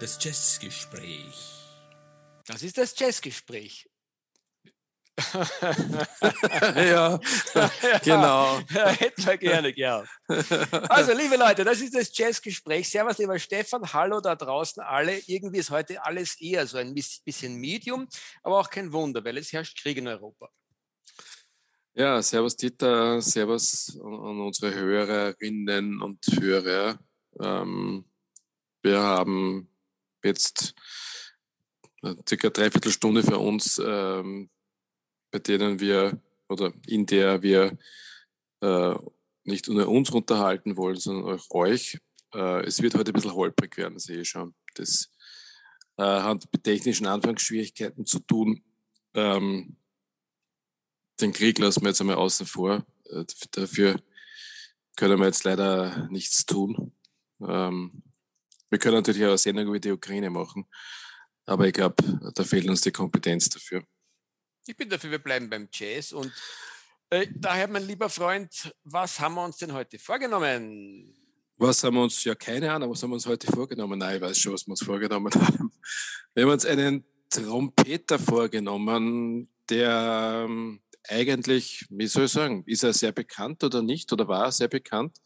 Das Jazzgespräch. Das ist das Jazzgespräch. ja, genau. Hätten wir gerne gehabt. Also, liebe Leute, das ist das Jazzgespräch. Servus, lieber Stefan. Hallo da draußen alle. Irgendwie ist heute alles eher so ein bisschen Medium, aber auch kein Wunder, weil es herrscht Krieg in Europa. Ja, servus Dieter, servus an unsere Hörerinnen und Hörer. Ähm, wir haben jetzt circa dreiviertel Stunde für uns ähm, bei denen wir oder in der wir äh, nicht nur uns unterhalten wollen, sondern auch euch. Äh, es wird heute ein bisschen holprig werden, sehe ich schon. Das äh, hat mit technischen Anfangsschwierigkeiten zu tun. Ähm, den Krieg lassen wir jetzt einmal außen vor. Äh, dafür können wir jetzt leider nichts tun. Ähm, wir können natürlich auch eine Sendung über die Ukraine machen, aber ich glaube, da fehlt uns die Kompetenz dafür. Ich bin dafür, wir bleiben beim Jazz. Und äh, daher, mein lieber Freund, was haben wir uns denn heute vorgenommen? Was haben wir uns, ja keine Ahnung, was haben wir uns heute vorgenommen? Nein, ich weiß schon, was wir uns vorgenommen haben. Wir haben uns einen Trompeter vorgenommen, der ähm, eigentlich, wie soll ich sagen, ist er sehr bekannt oder nicht oder war er sehr bekannt?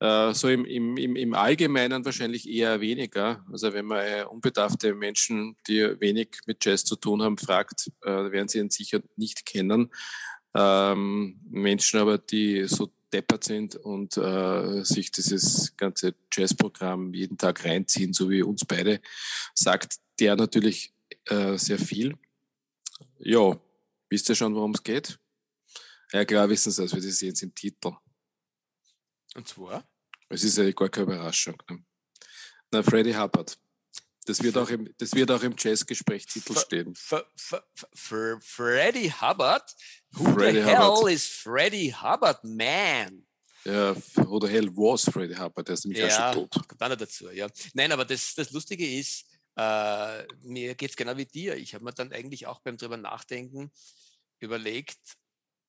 Äh, so im, im, im Allgemeinen wahrscheinlich eher weniger. Also wenn man äh, unbedarfte Menschen, die wenig mit Jazz zu tun haben, fragt, äh, werden sie ihn sicher nicht kennen. Ähm, Menschen aber, die so deppert sind und sich dieses ganze Jazzprogramm jeden Tag reinziehen, so wie uns beide, sagt der natürlich sehr viel. Ja, wisst ihr schon, worum es geht? Ja, klar wissen Sie das, wir sehen es im Titel. Und zwar? Es ist ja gar keine Überraschung. Ne? Na, Freddie Hubbard. Das wird auch im, das wird auch im Jazzgespräch-Titel stehen. Freddie Hubbard? Who Freddie the hell Hubbard. is Freddie Hubbard, man? Ja, who the hell was Freddie Hubbard? Der ist nämlich ja, schon tot. Dann dazu, ja. Nein, aber das, das Lustige ist, äh, mir geht es genau wie dir. Ich habe mir dann eigentlich auch beim drüber nachdenken überlegt,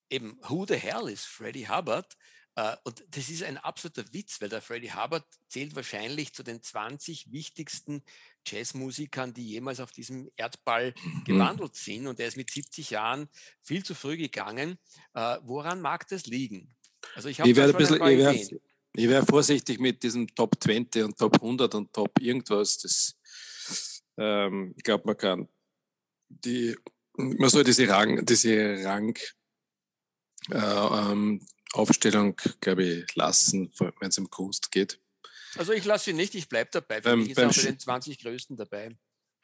eben, who the hell is Freddie Hubbard? Äh, und das ist ein absoluter Witz, weil der Freddie Hubbard zählt wahrscheinlich zu den 20 wichtigsten Jazzmusikern, die jemals auf diesem Erdball mhm. gewandelt sind. Und er ist mit 70 Jahren viel zu früh gegangen. Äh, woran mag das liegen? Also ich, werde ein bisschen, ich wäre, ich wäre vorsichtig mit diesem Top 20 und Top 100 und Top irgendwas. Das, ähm, ich glaube, man kann die, man soll diese Rang, diese Rang äh, ähm, Aufstellung, glaube ich, lassen, wenn es um Kunst geht. Also ich lasse sie nicht, ich bleibe dabei. Für beim, mich ist auch bei den 20 Größten dabei.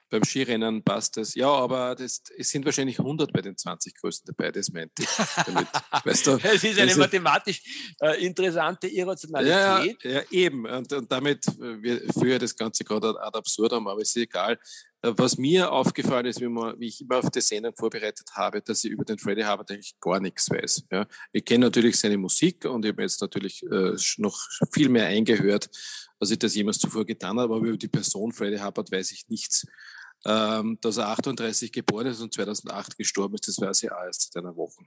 Beim Skirennen passt das. Ja, aber das, es sind wahrscheinlich 100 bei den 20 Größten dabei, das meinte ich. Damit, weißt du, es ist eine mathematisch äh, interessante Irrationalität. Ja, ja eben. Und, und damit äh, wir führe das Ganze gerade ad absurdum, aber ist egal. Äh, was mir aufgefallen ist, wie, man, wie ich immer auf die Sendung vorbereitet habe, dass ich über den Freddie Hubbard eigentlich gar nichts weiß. Ja. Ich kenne natürlich seine Musik und ich habe jetzt natürlich äh, noch viel mehr eingehört, als ich das jemals zuvor getan habe, aber über die Person Freddie Hubbard weiß ich nichts. Ähm, dass er 38 geboren ist und 2008 gestorben ist, das weiß ich auch erst seit einer Woche.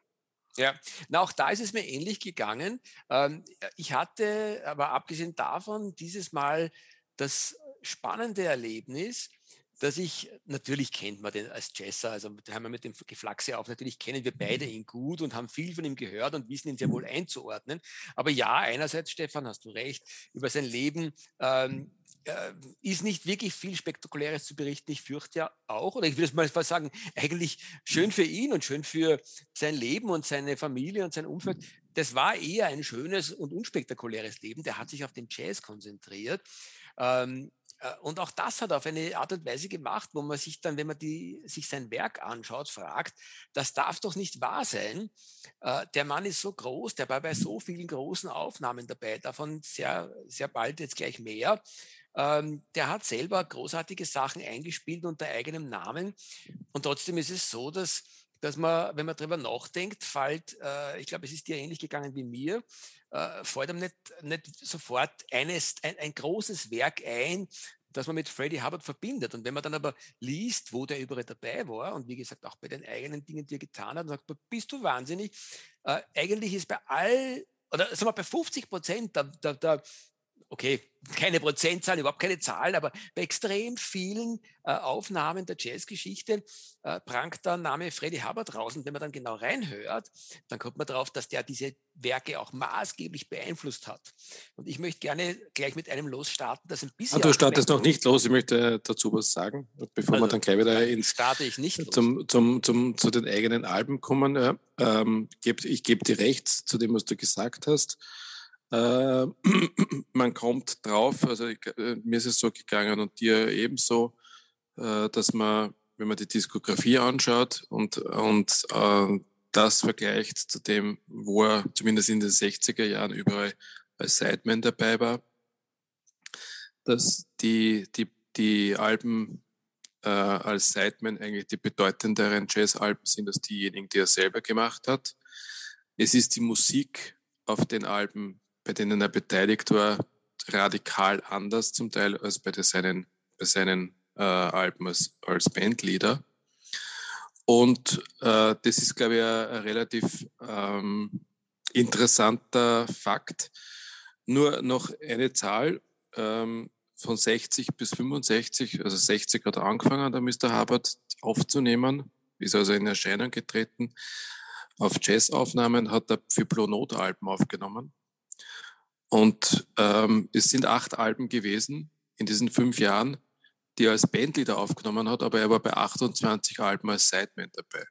Ja, na auch da ist es mir ähnlich gegangen. Ähm, ich hatte aber abgesehen davon dieses Mal das spannende Erlebnis, dass ich, natürlich kennt man den als Jesser, also da haben wir mit dem Geflaxe auf, natürlich kennen wir beide ihn gut und haben viel von ihm gehört und wissen ihn sehr wohl einzuordnen. Aber ja, einerseits, Stefan, hast du recht, über sein Leben ähm, äh, ist nicht wirklich viel Spektakuläres zu berichten. Ich fürchte ja auch, oder ich will es mal sagen, eigentlich schön für ihn und schön für sein Leben und seine Familie und sein Umfeld. Das war eher ein schönes und unspektakuläres Leben. Der hat sich auf den Jazz konzentriert. Ähm, äh, und auch das hat er auf eine Art und Weise gemacht, wo man sich dann, wenn man die, sich sein Werk anschaut, fragt, das darf doch nicht wahr sein. Äh, der Mann ist so groß, der war bei so vielen großen Aufnahmen dabei, davon sehr, sehr bald jetzt gleich mehr. Ähm, der hat selber großartige Sachen eingespielt unter eigenem Namen. Und trotzdem ist es so, dass dass man, wenn man darüber nachdenkt, fällt, äh, ich glaube, es ist dir ähnlich gegangen wie mir, äh, fällt einem nicht, nicht sofort eines, ein, ein großes Werk ein, das man mit Freddie Hubbard verbindet. Und wenn man dann aber liest, wo der überall dabei war und wie gesagt auch bei den eigenen Dingen, die er getan hat, und sagt, bist du wahnsinnig, äh, eigentlich ist bei all, oder sagen wir bei 50 Prozent der, der, der okay, keine Prozentzahlen, überhaupt keine Zahlen, aber bei extrem vielen äh, Aufnahmen der Jazzgeschichte äh, prangt der Name Freddie Hubbard raus. Und wenn man dann genau reinhört, dann kommt man darauf, dass der diese Werke auch maßgeblich beeinflusst hat. Und ich möchte gerne gleich mit einem losstarten, das ein bisschen. Ah, du startest noch nicht los, ich möchte dazu was sagen, bevor also, wir dann gleich wieder ins, starte ich nicht zum, zum, zum, zu den eigenen Alben kommen. Ähm, ich gebe dir recht zu dem, was du gesagt hast. Äh, man kommt drauf, also ich, äh, mir ist es so gegangen und dir ebenso, äh, dass man, wenn man die Diskografie anschaut und, und äh, das vergleicht zu dem, wo er zumindest in den 60er Jahren überall als Sideman dabei war, dass die, die, die Alben äh, als Sideman eigentlich die bedeutenderen Jazz-Alben sind als diejenigen, die er selber gemacht hat. Es ist die Musik auf den Alben bei denen er beteiligt war, radikal anders zum Teil als bei seinen, bei seinen äh, Alben als, als Bandleader. Und äh, das ist, glaube ich, ein, ein relativ ähm, interessanter Fakt. Nur noch eine Zahl ähm, von 60 bis 65, also 60 hat er angefangen, der Mr. Hubbard aufzunehmen, ist also in Erscheinung getreten. Auf Jazzaufnahmen hat er für Blue Note Alben aufgenommen. Und ähm, es sind acht Alben gewesen in diesen fünf Jahren, die er als Bandleader aufgenommen hat, aber er war bei 28 Alben als Sideman dabei.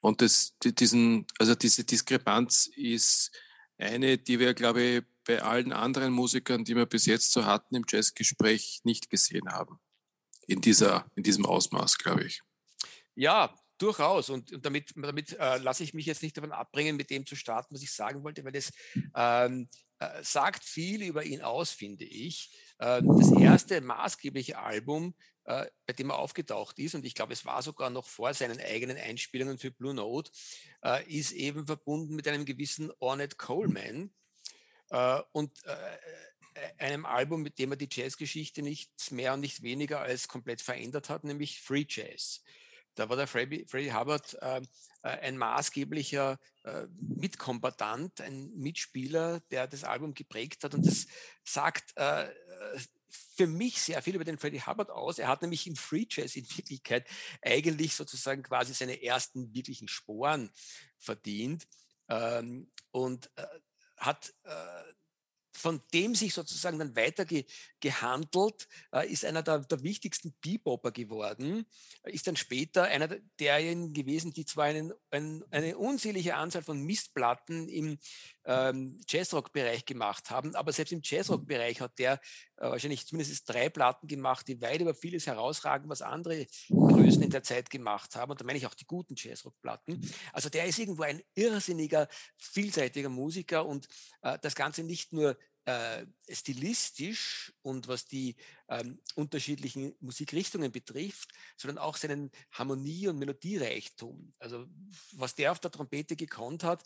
Und das, die, diesen, also diese Diskrepanz ist eine, die wir, glaube ich, bei allen anderen Musikern, die wir bis jetzt so hatten im Jazzgespräch, nicht gesehen haben. In, dieser, in diesem Ausmaß, glaube ich. Ja, Durchaus. Und, und damit, damit äh, lasse ich mich jetzt nicht davon abbringen, mit dem zu starten, was ich sagen wollte, weil das ähm, äh, sagt viel über ihn aus, finde ich. Äh, das erste maßgebliche Album, äh, bei dem er aufgetaucht ist, und ich glaube, es war sogar noch vor seinen eigenen Einspielungen für Blue Note, äh, ist eben verbunden mit einem gewissen Ornette Coleman. Äh, und einem Album, mit dem er die Jazzgeschichte nichts mehr und nicht weniger als komplett verändert hat, nämlich Free Jazz. Da war der Freddie, Freddie Hubbard ähm, äh, ein maßgeblicher äh, Mitkombatant, ein Mitspieler, der das Album geprägt hat. Und das sagt äh, für mich sehr viel über den Freddie Hubbard aus. Er hat nämlich im Free Jazz in Wirklichkeit eigentlich sozusagen quasi seine ersten wirklichen Sporen verdient ähm, und äh, hat äh, von dem sich sozusagen dann weiter ge, gehandelt, äh, ist einer der, der wichtigsten Bebopper geworden, ist dann später einer derjenigen gewesen, die zwar einen, ein, eine unzählige Anzahl von Mistplatten im ähm, Jazzrock-Bereich gemacht haben, aber selbst im Jazzrock-Bereich hat der äh, wahrscheinlich zumindest drei Platten gemacht, die weit über vieles herausragen, was andere Größen in der Zeit gemacht haben. Und da meine ich auch die guten Jazzrock-Platten. Also der ist irgendwo ein irrsinniger, vielseitiger Musiker und äh, das Ganze nicht nur äh, stilistisch und was die ähm, unterschiedlichen Musikrichtungen betrifft, sondern auch seinen Harmonie- und Melodiereichtum. Also was der auf der Trompete gekonnt hat,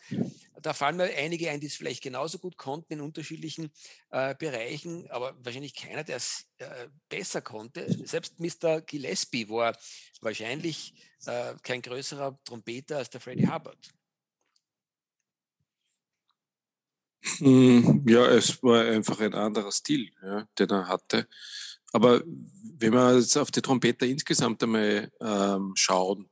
da fallen mir einige ein, die es vielleicht genauso gut konnten in unterschiedlichen äh, Bereichen, aber wahrscheinlich keiner, der es äh, besser konnte. Selbst Mr. Gillespie war wahrscheinlich äh, kein größerer Trompeter als der Freddie Hubbard. Ja, es war einfach ein anderer Stil, ja, den er hatte. Aber wenn wir jetzt auf die Trompeter insgesamt einmal ähm, schauen,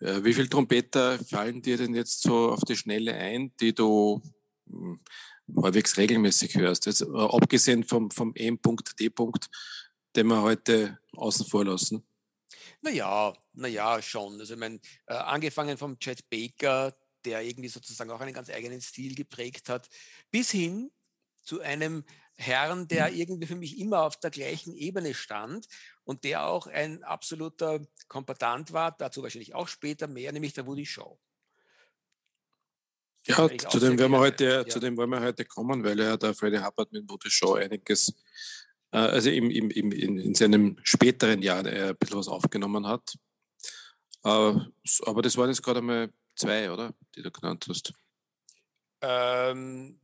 äh, wie viele Trompeter fallen dir denn jetzt so auf die Schnelle ein, die du hm, halbwegs regelmäßig hörst? Jetzt, äh, abgesehen vom, vom D-Punkt, den wir heute außen vor lassen. Naja, naja, schon. Also ich meine, äh, angefangen vom Chet Baker, der irgendwie sozusagen auch einen ganz eigenen Stil geprägt hat, bis hin zu einem Herrn, der mhm. irgendwie für mich immer auf der gleichen Ebene stand und der auch ein absoluter Kompatant war, dazu wahrscheinlich auch später mehr, nämlich der Woody Shaw. Ja, zu dem, werden wir heute, ja. zu dem wollen wir heute kommen, weil er der Freddie Hubbard mit Woody Shaw einiges, äh, also im, im, im, in, in seinem späteren Jahr äh, ein bisschen was aufgenommen hat. Äh, aber das waren jetzt gerade einmal zwei, oder? Die du genannt hast. Ähm,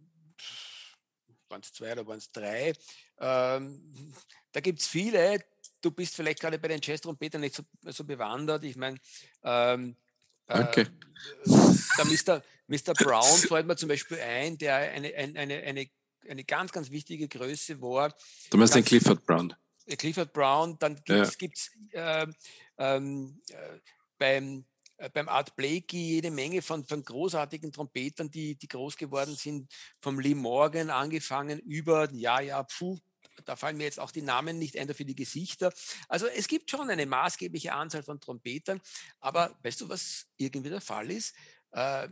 waren es zwei oder waren es drei? Ähm, da gibt es viele. Du bist vielleicht gerade bei den Jazz-Trompetern nicht so, so, bewandert. Ich meine, ähm, Danke. Äh, der Mr. Mr. Brown fällt mir zum Beispiel ein, der eine, eine, eine, eine ganz, ganz wichtige Größe war. Du meinst den Clifford Brown? Clifford Brown, dann gibt es ja. äh, äh, beim beim Art Blakey jede Menge von, von großartigen Trompetern, die, die groß geworden sind, vom Lee Morgan angefangen über, ja, ja, puh, da fallen mir jetzt auch die Namen nicht ein, dafür die Gesichter. Also es gibt schon eine maßgebliche Anzahl von Trompetern, aber weißt du, was irgendwie der Fall ist? Äh,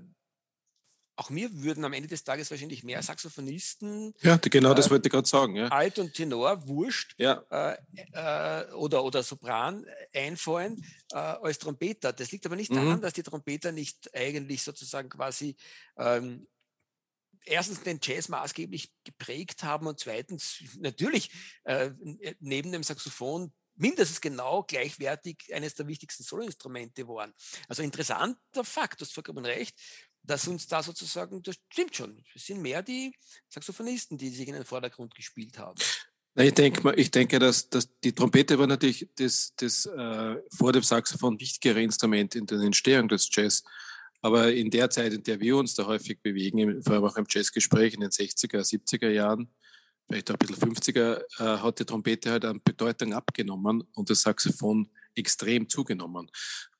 auch mir würden am Ende des Tages wahrscheinlich mehr Saxophonisten. Ja, genau das äh, wollte ich gerade sagen. Ja. Alt und Tenor, wurscht. Ja. Äh, äh, oder, oder Sopran einfallen äh, als Trompeter. Das liegt aber nicht mhm. daran, dass die Trompeter nicht eigentlich sozusagen quasi ähm, erstens den Jazz maßgeblich geprägt haben und zweitens natürlich neben dem Saxophon mindestens genau gleichwertig eines der wichtigsten Soloinstrumente waren. Also interessanter Fakt, du hast vollkommen recht dass uns da sozusagen, das stimmt schon, es sind mehr die Saxophonisten, die sich in den Vordergrund gespielt haben. Ich denke, ich denke dass, dass die Trompete war natürlich das, das äh, vor dem Saxophon wichtigere Instrument in der Entstehung des Jazz. Aber in der Zeit, in der wir uns da häufig bewegen, vor allem auch im Jazzgespräch in den 60er, 70er Jahren, vielleicht auch ein bisschen 50er, äh, hat die Trompete halt an Bedeutung abgenommen und das Saxophon extrem zugenommen.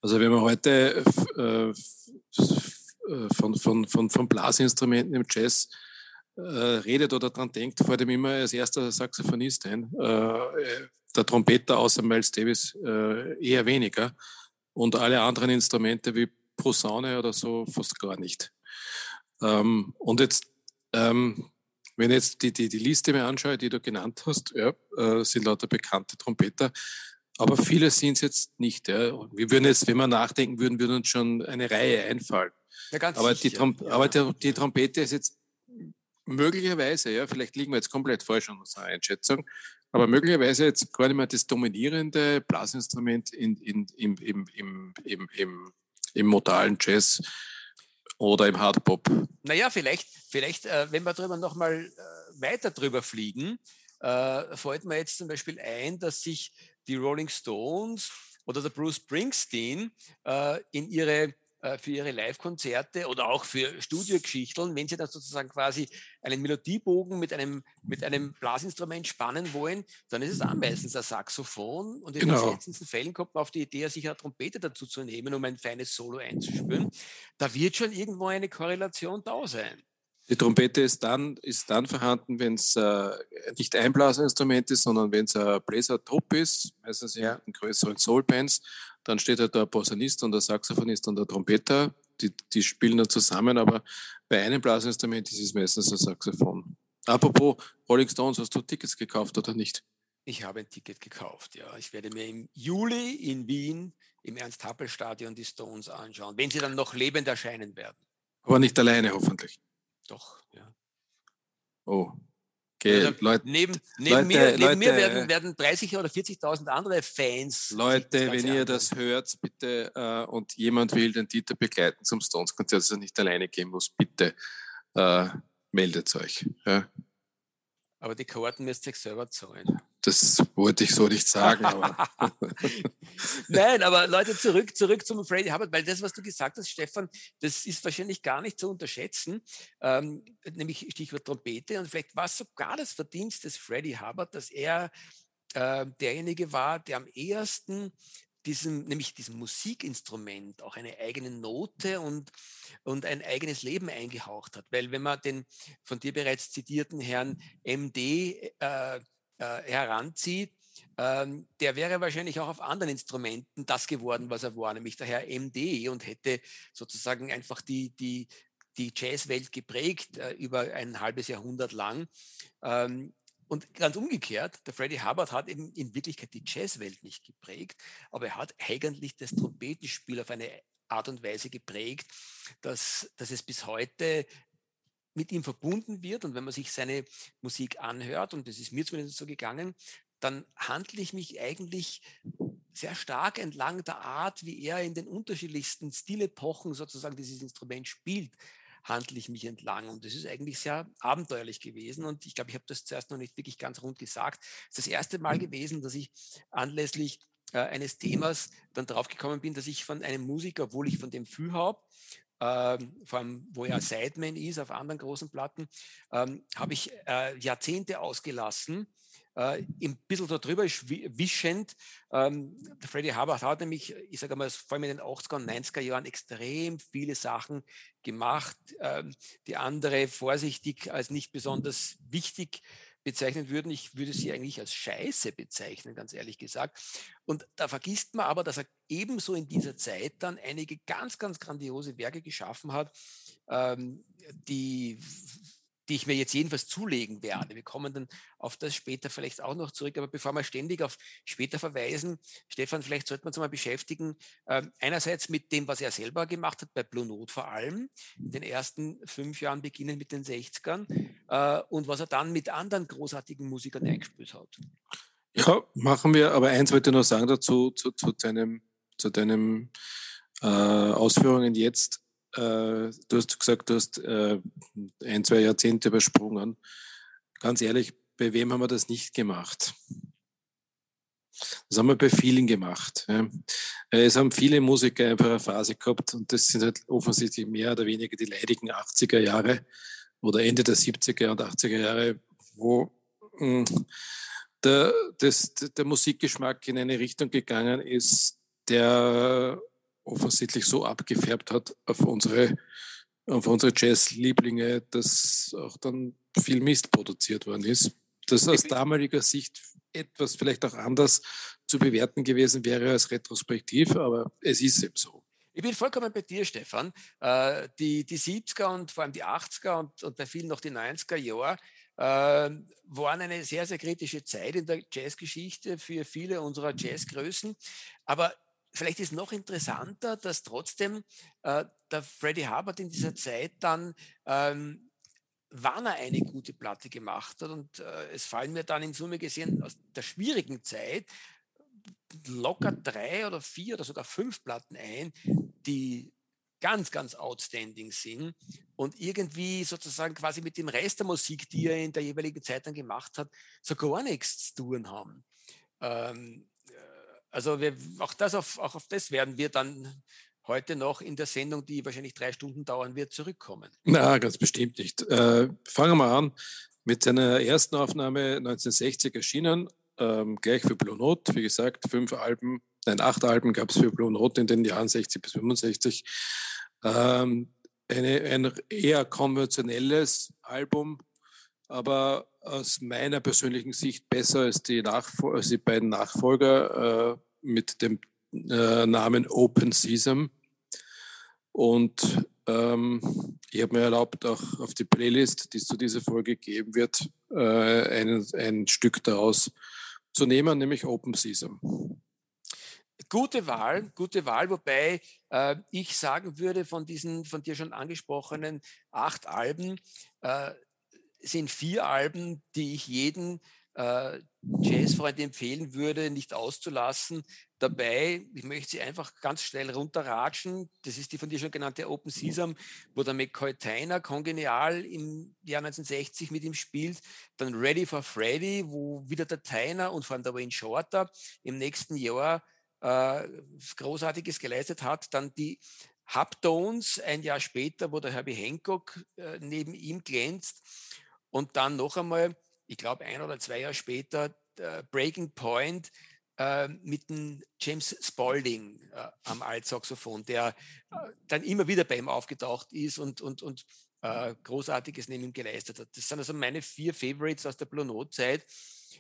Also wenn man heute äh, äh, von, von, von, von Blasinstrumenten im Jazz äh, redet oder daran denkt, vor dem immer als erster Saxophonist ein. Äh, der Trompeter außer Miles Davis äh, eher weniger und alle anderen Instrumente wie Posaune oder so fast gar nicht. Ähm, und jetzt, ähm, wenn ich jetzt die, die, die Liste mir anschaue, die du genannt hast, ja, äh, sind lauter bekannte Trompeter. Aber viele sind es jetzt nicht. Ja. Wir würden jetzt, wenn wir nachdenken würden, würden uns schon eine Reihe einfallen. Ja, aber, die ja. aber die, Trompete ist jetzt möglicherweise, ja, vielleicht liegen wir jetzt komplett falsch an unserer Einschätzung, aber möglicherweise jetzt gar nicht mehr das dominierende Blasinstrument in, in, im, im, im, im, im, im modalen Jazz oder im Hardpop. Naja, vielleicht, vielleicht äh, wenn wir drüber nochmal äh, weiter drüber fliegen, äh, fällt mir jetzt zum Beispiel ein, dass sich die Rolling Stones oder der Bruce Springsteen äh, in ihre äh, für ihre Live-Konzerte oder auch für Studiogeschichten, wenn sie dann sozusagen quasi einen Melodiebogen mit einem, mit einem Blasinstrument spannen wollen, dann ist es auch meistens ein Saxophon und in genau. den seltensten Fällen kommt man auf die Idee, sich eine Trompete dazu zu nehmen, um ein feines Solo einzuspüren. Da wird schon irgendwo eine Korrelation da sein. Die Trompete ist dann, ist dann vorhanden, wenn es äh, nicht ein Blasinstrument ist, sondern wenn es ein Bläsertrupp ist, meistens ja. in größeren Soulbands, dann steht halt der Posaunist und der Saxophonist und der Trompeter, die, die spielen dann zusammen, aber bei einem Blasinstrument ist es meistens ein Saxophon. Apropos Rolling Stones, hast du Tickets gekauft oder nicht? Ich habe ein Ticket gekauft, ja. Ich werde mir im Juli in Wien im Ernst-Happel-Stadion die Stones anschauen, wenn sie dann noch lebend erscheinen werden. Aber nicht alleine, hoffentlich. Doch, ja. Oh, Okay, also Leute, neben, neben, Leute, mir, neben Leute, mir, werden, werden 30 oder 40.000 andere Fans. Leute, wenn ihr das hört, bitte, äh, und jemand will den Dieter begleiten zum Stones-Konzert, dass er nicht alleine gehen muss, bitte äh, meldet euch. Ja. Aber die Karten müsst ihr selber zahlen. Das wollte ich so nicht sagen. Nein, aber Leute, zurück, zurück zum Freddie Hubbard, weil das, was du gesagt hast, Stefan, das ist wahrscheinlich gar nicht zu unterschätzen, ähm, nämlich Stichwort Trompete. Und vielleicht war es sogar das Verdienst des Freddie Hubbard, dass er äh, derjenige war, der am ehesten diesem, nämlich diesem Musikinstrument auch eine eigene Note und, und ein eigenes Leben eingehaucht hat. Weil wenn man den von dir bereits zitierten Herrn MD äh, äh, heranzieht, ähm, der wäre wahrscheinlich auch auf anderen Instrumenten das geworden, was er war, nämlich der Herr MD und hätte sozusagen einfach die, die, die Jazzwelt geprägt äh, über ein halbes Jahrhundert lang. Ähm, und ganz umgekehrt, der Freddie Hubbard hat eben in Wirklichkeit die Jazzwelt nicht geprägt, aber er hat eigentlich das Trompetenspiel auf eine Art und Weise geprägt, dass, dass es bis heute mit ihm verbunden wird. Und wenn man sich seine Musik anhört, und das ist mir zumindest so gegangen, dann handle ich mich eigentlich sehr stark entlang der Art, wie er in den unterschiedlichsten Stilepochen sozusagen dieses Instrument spielt handle ich mich entlang. Und das ist eigentlich sehr abenteuerlich gewesen. Und ich glaube, ich habe das zuerst noch nicht wirklich ganz rund gesagt. Es ist das erste Mal mhm. gewesen, dass ich anlässlich äh, eines Themas dann draufgekommen bin, dass ich von einem Musiker, obwohl ich von dem viel habe, ähm, vor allem wo er Sideman ist auf anderen großen Platten, ähm, habe ich äh, Jahrzehnte ausgelassen, äh, ein bisschen darüber wischend. Ähm, Freddie Hubbard hat nämlich, ich sage mal, vor allem in den 80er und 90er Jahren extrem viele Sachen gemacht, ähm, die andere vorsichtig als nicht besonders wichtig bezeichnen würden. Ich würde sie eigentlich als Scheiße bezeichnen, ganz ehrlich gesagt. Und da vergisst man aber, dass er ebenso in dieser Zeit dann einige ganz, ganz grandiose Werke geschaffen hat, ähm, die die ich mir jetzt jedenfalls zulegen werde. Wir kommen dann auf das später vielleicht auch noch zurück. Aber bevor wir ständig auf später verweisen, Stefan, vielleicht sollte man uns mal beschäftigen, äh, einerseits mit dem, was er selber gemacht hat, bei Blue Note vor allem, in den ersten fünf Jahren beginnen mit den 60ern, äh, und was er dann mit anderen großartigen Musikern eingespielt hat. Ja, machen wir. Aber eins wollte ich noch sagen dazu, zu, zu deinem, zu deinem äh, Ausführungen jetzt du hast gesagt, du hast äh, ein, zwei Jahrzehnte übersprungen. Ganz ehrlich, bei wem haben wir das nicht gemacht? Das haben wir bei vielen gemacht. Äh, es haben viele Musiker einfach eine Phase gehabt und das sind halt offensichtlich mehr oder weniger die leidigen 80er Jahre oder Ende der 70er und 80er Jahre, wo hm, der, das, der Musikgeschmack in eine Richtung gegangen ist, der offensichtlich so abgefärbt hat auf unsere, auf unsere Jazz-Lieblinge, dass auch dann viel Mist produziert worden ist. Das aus damaliger Sicht etwas vielleicht auch anders zu bewerten gewesen wäre als retrospektiv, aber es ist eben so. Ich bin vollkommen bei dir, Stefan. Äh, die, die 70er und vor allem die 80er und, und bei vielen noch die 90er Jahre äh, waren eine sehr, sehr kritische Zeit in der Jazzgeschichte für viele unserer Jazzgrößen. Aber vielleicht ist noch interessanter, dass trotzdem äh, der Freddie Hubbard in dieser Zeit dann, ähm, wann er eine gute Platte gemacht hat, und äh, es fallen mir dann in Summe gesehen aus der schwierigen Zeit locker drei oder vier oder sogar fünf Platten ein, die ganz, ganz outstanding sind und irgendwie sozusagen quasi mit dem Rest der Musik, die er in der jeweiligen Zeit dann gemacht hat, so gar nichts zu tun haben. Ähm, also wir, auch, das auf, auch auf das werden wir dann heute noch in der Sendung, die wahrscheinlich drei Stunden dauern wird, zurückkommen. Na, ganz bestimmt nicht. Äh, fangen wir an mit seiner ersten Aufnahme 1960 erschienen, ähm, gleich für Blue Note. Wie gesagt, fünf Alben, nein, acht Alben gab es für Blue Note in den Jahren 60 bis 65. Ähm, eine, ein eher konventionelles Album, aber aus meiner persönlichen Sicht besser als die, Nachfol als die beiden Nachfolger äh, mit dem äh, Namen Open Season. Und ähm, ich habe mir erlaubt, auch auf die Playlist, die es zu dieser Folge geben wird, äh, ein, ein Stück daraus zu nehmen, nämlich Open Season. Gute Wahl, gute Wahl, wobei äh, ich sagen würde, von diesen von dir schon angesprochenen acht Alben, äh, sind vier Alben, die ich jeden äh, Jazzfreund empfehlen würde, nicht auszulassen. Dabei, ich möchte sie einfach ganz schnell runterratschen. Das ist die von dir schon genannte Open Sesam, wo der McCoy Tyner kongenial im Jahr 1960 mit ihm spielt. Dann Ready for Freddy, wo wieder der Tyner und vor allem der Wayne Shorter im nächsten Jahr äh, Großartiges geleistet hat. Dann die Hubtones ein Jahr später, wo der Herbie Hancock äh, neben ihm glänzt. Und dann noch einmal, ich glaube ein oder zwei Jahre später, Breaking Point äh, mit dem James Spalding äh, am Altsaxophon, der äh, dann immer wieder bei ihm aufgetaucht ist und, und, und äh, Großartiges neben ihm geleistet hat. Das sind also meine vier Favorites aus der Blue Note-Zeit,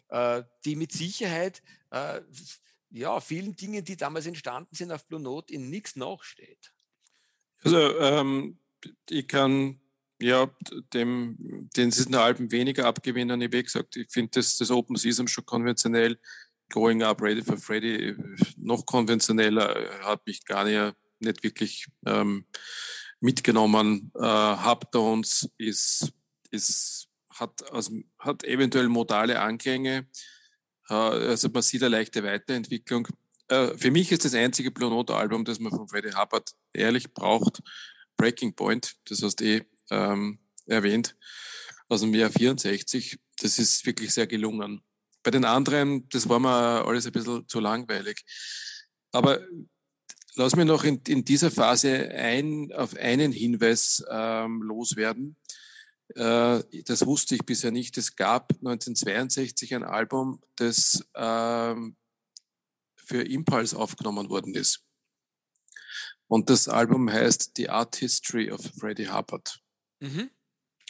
äh, die mit Sicherheit äh, ja, vielen Dingen, die damals entstanden sind auf Blue Note, in nichts nachsteht. Also ähm, ich kann ja, dem, den diesen Alben weniger abgewinnen. Ich habe gesagt, ich finde das, das Open Season schon konventionell. Growing Up, Ready for Freddy, noch konventioneller, hat mich gar nicht, nicht wirklich ähm, mitgenommen. Äh, Hubtones ist, ist, hat, also, hat eventuell modale Anklänge. Äh, also man sieht eine leichte Weiterentwicklung. Äh, für mich ist das einzige Blue Note Album, das man von Freddie Hubbard ehrlich braucht, Breaking Point. Das heißt eh ähm, erwähnt, aus dem Jahr 64. Das ist wirklich sehr gelungen. bei den anderen, das war mir alles ein bisschen zu langweilig. Aber lass mich noch in, in dieser Phase ein, auf einen Hinweis ähm, loswerden. Äh, das wusste ich bisher nicht. Es gab 1962 ein Album, das ähm, für Impulse aufgenommen worden ist. Und das Album heißt The Art History of Freddie Hubbard. Mhm.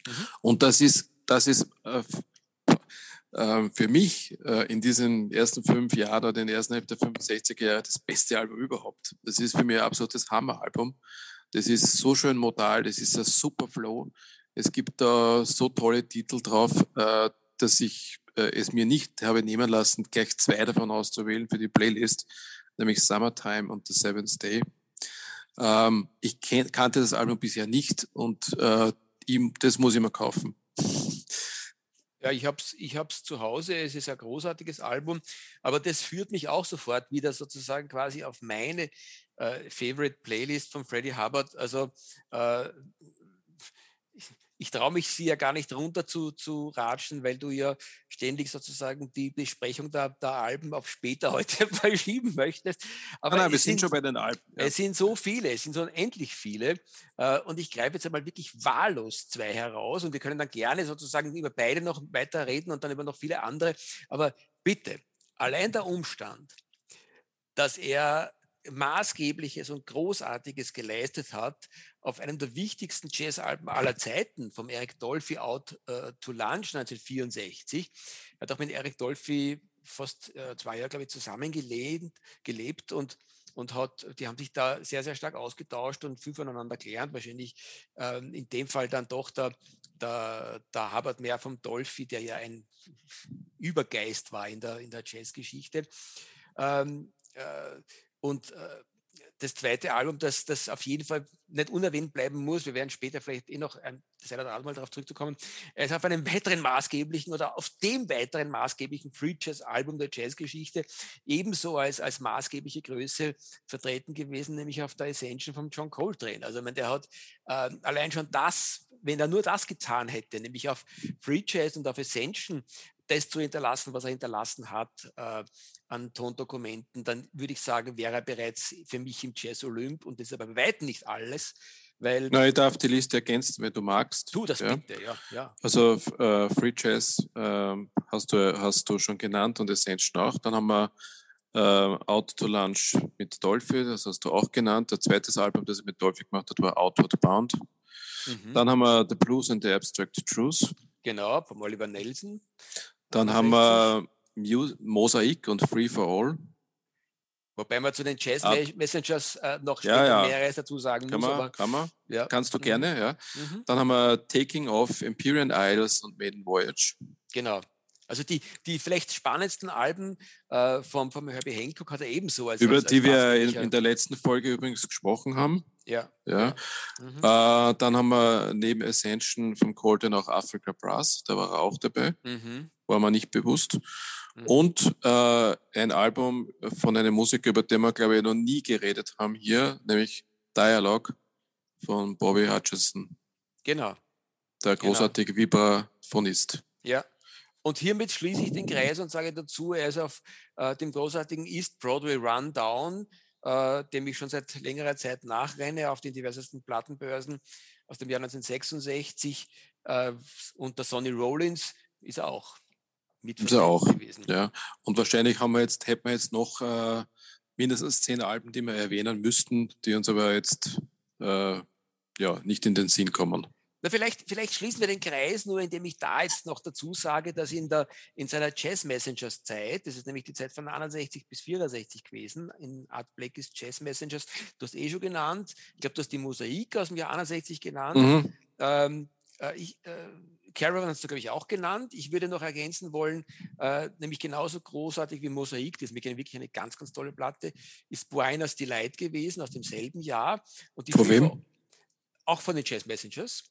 Mhm. Und das ist, das ist äh, äh, für mich äh, in diesen ersten fünf Jahren oder den ersten Hälfte der 65er Jahre das beste Album überhaupt. Das ist für mich ein absolutes Hammeralbum. Das ist so schön modal, das ist ein super Flow. Es gibt da so tolle Titel drauf, äh, dass ich äh, es mir nicht habe nehmen lassen, gleich zwei davon auszuwählen für die Playlist, nämlich Summertime und The Seventh Day. Ähm, ich kannte das Album bisher nicht und äh, ihm, das muss ich mir kaufen. Ja, ich habe es ich hab's zu Hause, es ist ein großartiges Album, aber das führt mich auch sofort wieder sozusagen quasi auf meine äh, Favorite Playlist von Freddie Hubbard. Also äh, traue mich, sie ja gar nicht runter zu, zu ratschen, weil du ja ständig sozusagen die Besprechung der, der Alben auf später heute verschieben möchtest. Aber nein, nein, wir sind, sind, schon bei den Alben. Ja. Es sind so viele, es sind so unendlich viele. Äh, und ich greife jetzt einmal wirklich wahllos zwei heraus und wir können dann gerne sozusagen über beide noch weiter reden und dann über noch viele andere. Aber bitte, allein der Umstand, dass er Maßgebliches und Großartiges geleistet hat auf einem der wichtigsten Jazzalben aller Zeiten, vom Eric Dolphy Out uh, to Lunch 1964. Er hat auch mit Eric Dolphy fast uh, zwei Jahre, glaube ich, zusammengelebt gelebt und, und hat, die haben sich da sehr, sehr stark ausgetauscht und viel voneinander gelernt. Wahrscheinlich uh, in dem Fall dann doch der, der, der Hubbard mehr vom Dolphy, der ja ein Übergeist war in der, in der Jazzgeschichte. Ähm, und äh, das zweite Album, das, das auf jeden Fall nicht unerwähnt bleiben muss, wir werden später vielleicht eh noch ein, das eine oder andere Mal darauf zurückzukommen, ist auf einem weiteren maßgeblichen oder auf dem weiteren maßgeblichen Free Jazz Album der Jazzgeschichte ebenso als, als maßgebliche Größe vertreten gewesen, nämlich auf der Ascension von John Coltrane. Also, ich meine, der hat äh, allein schon das, wenn er nur das getan hätte, nämlich auf Free Jazz und auf Ascension das zu hinterlassen, was er hinterlassen hat äh, an Tondokumenten, dann würde ich sagen, wäre er bereits für mich im Jazz Olymp und das ist aber bei weitem nicht alles. Weil Na, ich darf die Liste ergänzen, wenn du magst. Tu das ja. bitte, ja. ja. Also äh, Free Jazz äh, hast, du, hast du schon genannt und Ascension auch. Dann haben wir äh, Out to Lunch mit Dolphy, das hast du auch genannt. Das zweite Album, das er mit Dolphy gemacht hat, war Outward Bound. Mhm. Dann haben wir The Blues and the Abstract Truth. Genau, von Oliver Nelson. Dann haben wir Mosaik und Free for All. Wobei man zu den Jazz. Messengers äh, noch ja, ja. mehreres dazu sagen kann muss. Man, kann man, ja. Kannst du mhm. gerne, ja. Mhm. Dann haben wir Taking Off, Empyrean Isles und Maiden Voyage. Genau. Also die, die vielleicht spannendsten Alben äh, vom, vom Herbie Hancock hat er ebenso. Als, Über als, als die wir in, in, der letzten Folge übrigens gesprochen haben. Ja. ja. Mhm. Äh, dann haben wir neben Ascension vom Colton auch Africa Brass, da war er auch dabei. Mhm. War mir nicht bewusst. Mhm. Und äh, ein Album von einem Musiker, über den wir, glaube ich, noch nie geredet haben hier, nämlich Dialogue von Bobby Hutcherson. Genau. Der genau. großartige genau. Vibraphonist. Ja. Und hiermit schließe ich den Kreis und sage dazu, er ist auf äh, dem großartigen East Broadway Rundown, äh, dem ich schon seit längerer Zeit nachrenne, auf den diversesten Plattenbörsen aus dem Jahr 1966. Äh, und der Sonny Rollins ist er auch mit ist er auch, gewesen. Ja. Und wahrscheinlich haben wir jetzt, hätten wir jetzt noch äh, mindestens zehn Alben, die wir erwähnen müssten, die uns aber jetzt äh, ja, nicht in den Sinn kommen. Na, vielleicht, vielleicht schließen wir den Kreis nur, indem ich da jetzt noch dazu sage, dass in, der, in seiner Jazz Messengers Zeit, das ist nämlich die Zeit von 61 bis 64 gewesen, in Art Blakey's Jazz Messengers, du hast eh schon genannt, ich glaube, du hast die Mosaik aus dem Jahr 61 genannt. Mhm. Ähm, äh, ich, äh, Caravan hast du, glaube ich, auch genannt. Ich würde noch ergänzen wollen, äh, nämlich genauso großartig wie Mosaik, das ist mir wirklich eine ganz, ganz tolle Platte, ist Buenas Delight gewesen aus demselben Jahr. Und die Von wem? Auch von den Jazz Messengers.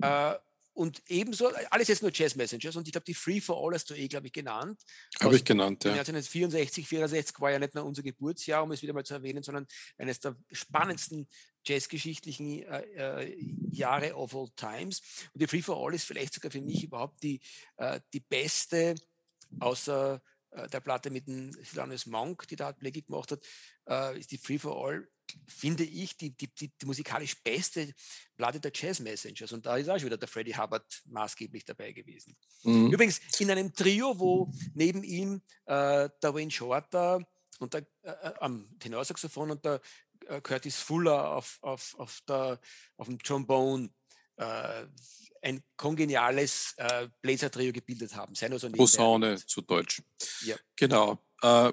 Äh, und ebenso, alles jetzt nur Jazz Messengers und ich glaube, die Free for All hast du eh, glaube ich, genannt. Habe ich genannt, ja. 1964, 64 war ja nicht nur unser Geburtsjahr, um es wieder mal zu erwähnen, sondern eines der spannendsten jazzgeschichtlichen äh, äh, Jahre of all times. Und die Free for All ist vielleicht sogar für mich überhaupt die, äh, die beste außer äh, der Platte mit dem Silanus Monk, die da Blackie gemacht hat, äh, ist die Free for All, finde ich, die, die, die, die, musikalisch beste Platte der Jazz Messengers. Und da ist auch schon wieder der Freddie Hubbard maßgeblich dabei gewesen. Mhm. Übrigens in einem Trio, wo neben ihm äh, der Wayne Shorter und der, äh, äh am Tenorsaxophon und der äh, Curtis Fuller auf, auf, auf, der, auf dem Trombone äh, ein kongeniales äh, Bläser-Trio gebildet haben. Sei nur so Posaune zu Deutsch. Ja. Genau. Äh,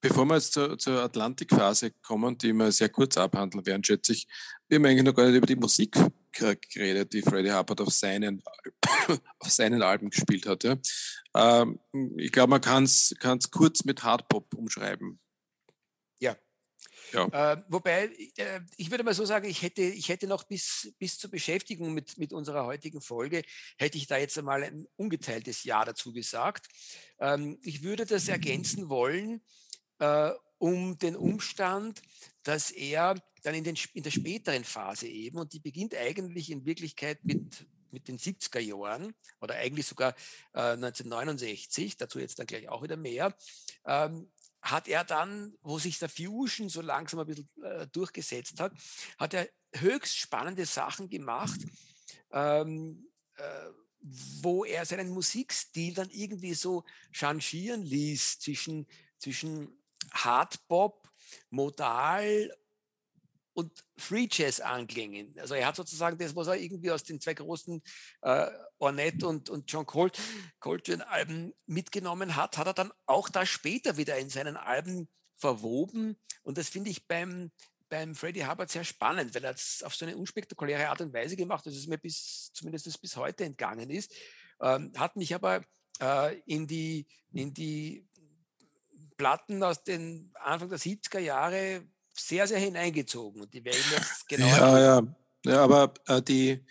bevor wir jetzt zur, zur Atlantikphase kommen, die wir sehr kurz abhandeln werden, schätze ich, wir haben eigentlich noch gar nicht über die Musik geredet, die Freddie Hubbard auf seinen, auf seinen Alben gespielt hat. Ja. Ähm, ich glaube, man kann es kurz mit Hardpop umschreiben. Ja. Äh, wobei, äh, ich würde mal so sagen, ich hätte, ich hätte noch bis, bis zur Beschäftigung mit, mit unserer heutigen Folge, hätte ich da jetzt einmal ein ungeteiltes Ja dazu gesagt. Ähm, ich würde das ergänzen wollen äh, um den Umstand, dass er dann in, den, in der späteren Phase eben, und die beginnt eigentlich in Wirklichkeit mit, mit den 70er Jahren oder eigentlich sogar äh, 1969, dazu jetzt dann gleich auch wieder mehr, ähm, hat er dann, wo sich der Fusion so langsam ein bisschen äh, durchgesetzt hat, hat er höchst spannende Sachen gemacht, ähm, äh, wo er seinen Musikstil dann irgendwie so changieren ließ zwischen, zwischen Hardbop, Modal und Free Jazz anklingen. Also er hat sozusagen das, was er irgendwie aus den zwei großen äh, Ornette und, und John Colt, Coltrane Alben mitgenommen hat, hat er dann auch da später wieder in seinen Alben verwoben. Und das finde ich beim, beim Freddie Hubbard sehr spannend, weil er es auf so eine unspektakuläre Art und Weise gemacht hat, dass es mir bis, zumindest bis heute entgangen ist. Ähm, hat mich aber äh, in, die, in die Platten aus den Anfang der 70er Jahre sehr, sehr hineingezogen. Und die werden jetzt genau. Ja, ja. ja aber äh, die,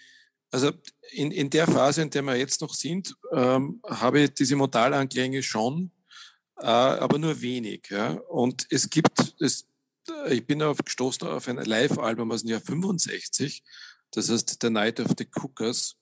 also in, in der Phase, in der wir jetzt noch sind, ähm, habe ich diese Modalanklänge schon, äh, aber nur wenig. Ja. Und es gibt, es, ich bin auf, gestoßen auf ein Live-Album aus dem Jahr 65, das heißt The Night of the Cookers.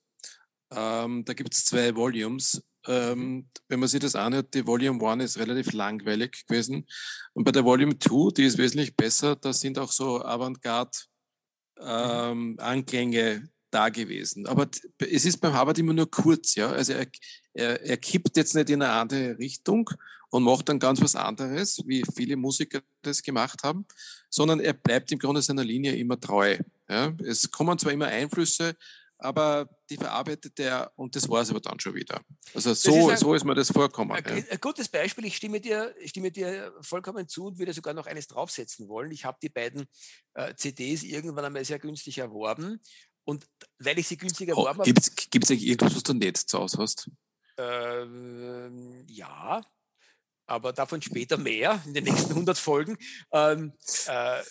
Ähm, da gibt es zwei Volumes ähm, wenn man sich das anhört, die Volume 1 ist relativ langweilig gewesen. Und bei der Volume 2, die ist wesentlich besser, da sind auch so Avantgarde-Anklänge ähm, da gewesen. Aber es ist beim Harvard immer nur kurz, ja. Also er, er, er kippt jetzt nicht in eine andere Richtung und macht dann ganz was anderes, wie viele Musiker das gemacht haben, sondern er bleibt im Grunde seiner Linie immer treu. Ja. Es kommen zwar immer Einflüsse, aber die verarbeitet er und das war es aber dann schon wieder. Also so ist, ein, so ist mir das vorkommen. Ein, ein, gutes Beispiel, ich stimme dir, stimme dir vollkommen zu und würde sogar noch eines draufsetzen wollen. Ich habe die beiden äh, CDs irgendwann einmal sehr günstig erworben und weil ich sie günstig oh, erworben oh, habe. Gibt es eigentlich irgendwas, was du nicht zu Hause hast? Ähm, ja, aber davon später mehr in den nächsten 100 Folgen. Ähm, äh,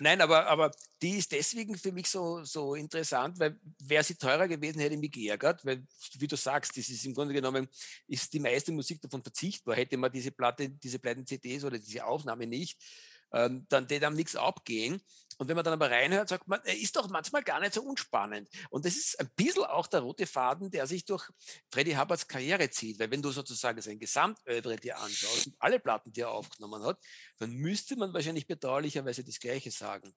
nein, aber, aber die ist deswegen für mich so, so interessant, weil wäre sie teurer gewesen, hätte ich mich geärgert, weil, wie du sagst, das ist im Grunde genommen, ist die meiste Musik davon verzichtbar. Hätte man diese Platte, diese beiden CDs oder diese Aufnahme nicht, dann hätte einem nichts abgehen. Und wenn man dann aber reinhört, sagt man, er ist doch manchmal gar nicht so unspannend. Und das ist ein bisschen auch der rote Faden, der sich durch Freddie Hubbards Karriere zieht. Weil wenn du sozusagen sein Gesamtövre dir anschaust und alle Platten, die er aufgenommen hat, dann müsste man wahrscheinlich bedauerlicherweise das Gleiche sagen.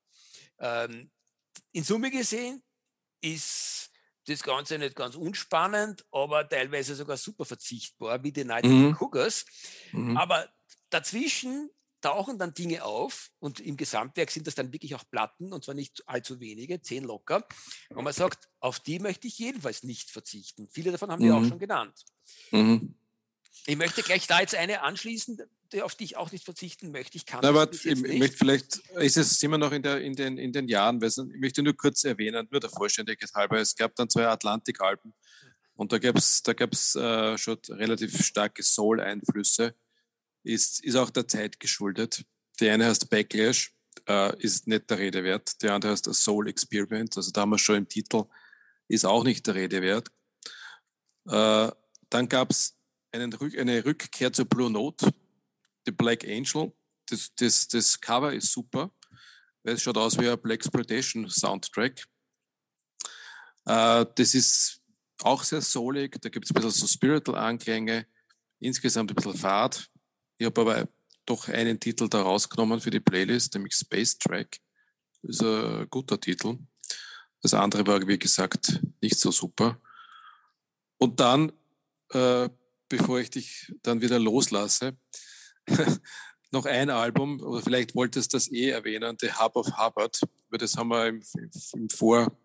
Ähm, in Summe gesehen ist das Ganze nicht ganz unspannend, aber teilweise sogar super verzichtbar, wie die Night mhm. Cougars. Mhm. Aber dazwischen tauchen dann Dinge auf und im Gesamtwerk sind das dann wirklich auch Platten und zwar nicht allzu wenige, zehn locker. Und man sagt, auf die möchte ich jedenfalls nicht verzichten. Viele davon haben mhm. wir auch schon genannt. Mhm. Ich möchte gleich da jetzt eine anschließen, auf die ich auch nicht verzichten möchte. Ich kann Na, aber ich, ich möchte vielleicht, ist es immer noch in, der, in, den, in den Jahren, weil ich möchte nur kurz erwähnen, nur der Vollständigkeit halber, es gab dann zwei Atlantikalben und da gab es da gab's, äh, schon relativ starke Soul-Einflüsse ist, ist auch der Zeit geschuldet. Die eine heißt Backlash, äh, ist nicht der Rede wert. Die andere heißt A Soul Experiment, also da haben wir schon im Titel, ist auch nicht der Rede wert. Äh, dann gab es eine Rückkehr zur Blue Note, The Black Angel. Das, das, das Cover ist super, weil es schaut aus wie ein Black Exploitation Soundtrack. Äh, das ist auch sehr soulig, da gibt es ein bisschen so Spiritual-Anklänge insgesamt ein bisschen fad. Ich habe aber doch einen Titel da rausgenommen für die Playlist, nämlich Space Track. Das ist ein guter Titel. Das andere war, wie gesagt, nicht so super. Und dann, äh, bevor ich dich dann wieder loslasse, noch ein Album, oder vielleicht wolltest du das eh erwähnen, The Hub of Hubbard. Über das haben wir im, im Vor,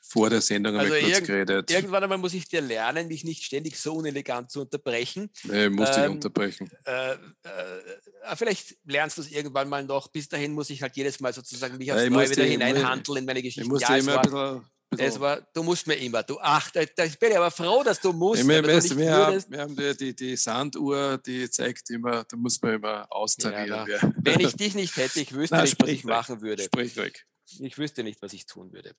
vor der Sendung also kurz irgend, geredet. Irgendwann einmal muss ich dir lernen, mich nicht ständig so unelegant zu unterbrechen. Nee, muss dich Ähm, unterbrechen. Äh, äh, vielleicht lernst du es irgendwann mal noch. Bis dahin muss ich halt jedes Mal sozusagen mich Ja, aufs ich Neue wieder hineinhandeln in meine Ich Geschichte. muss Ja, ja immer ein war, bisschen, bisschen es war, du musst mir immer. Du, ach, da, da bin ich aber froh, dass du musst. Ja, wir, du weißt, wir, haben, wir haben die, die, die Sanduhr, die zeigt immer, da muss man immer austarieren. Ja, Wenn ich dich nicht hätte, ich wüsste Na, nicht, was ich ruhig. machen würde. Sprich ruhig. Ich wüsste nicht, was ich tun würde.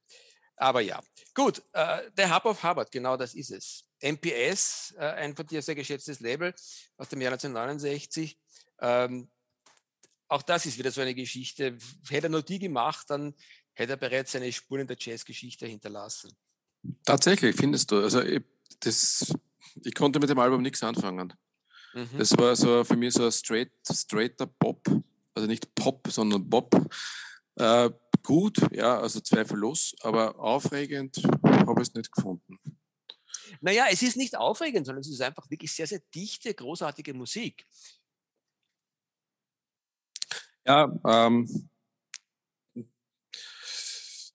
Aber ja, gut. Äh, der Hub of Hubbard, genau das ist es. MPS, äh, ein von dir sehr geschätztes Label aus dem Jahr 1969. Ähm, auch das ist wieder so eine Geschichte. Hätte er nur die gemacht, dann hätte er bereits seine Spuren in der Jazzgeschichte hinterlassen. Tatsächlich, findest du. Also ich, das, ich konnte mit dem Album nichts anfangen. Mhm. Das war so für mich so ein straight, straighter Pop. Also nicht Pop, sondern Pop. Äh, gut, ja, also zweifellos, aber aufregend habe ich es nicht gefunden. Naja, es ist nicht aufregend, sondern es ist einfach wirklich sehr, sehr dichte, großartige Musik. Ja, ähm,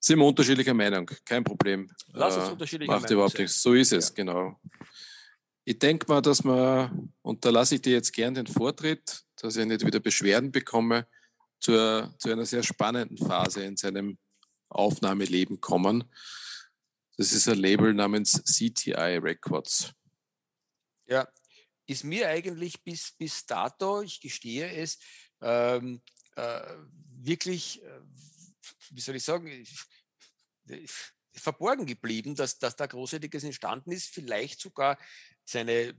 sind wir unterschiedlicher Meinung, kein Problem. Lass uns Äh, unterschiedlicher Macht Meinung überhaupt nichts. So ist es, Ja. genau. Ich denke mal, dass man, und da lasse ich dir jetzt gern den Vortritt, dass ich nicht wieder Beschwerden bekomme, zur, zu einer sehr spannenden Phase in seinem Aufnahmeleben kommen. Das ist ein Label namens CTI Records. Ja, ist mir eigentlich bis, bis dato, ich gestehe es, ähm, äh, wirklich, äh, wie soll ich sagen, äh, verborgen geblieben, dass, dass da Großartiges entstanden ist. Vielleicht sogar seine,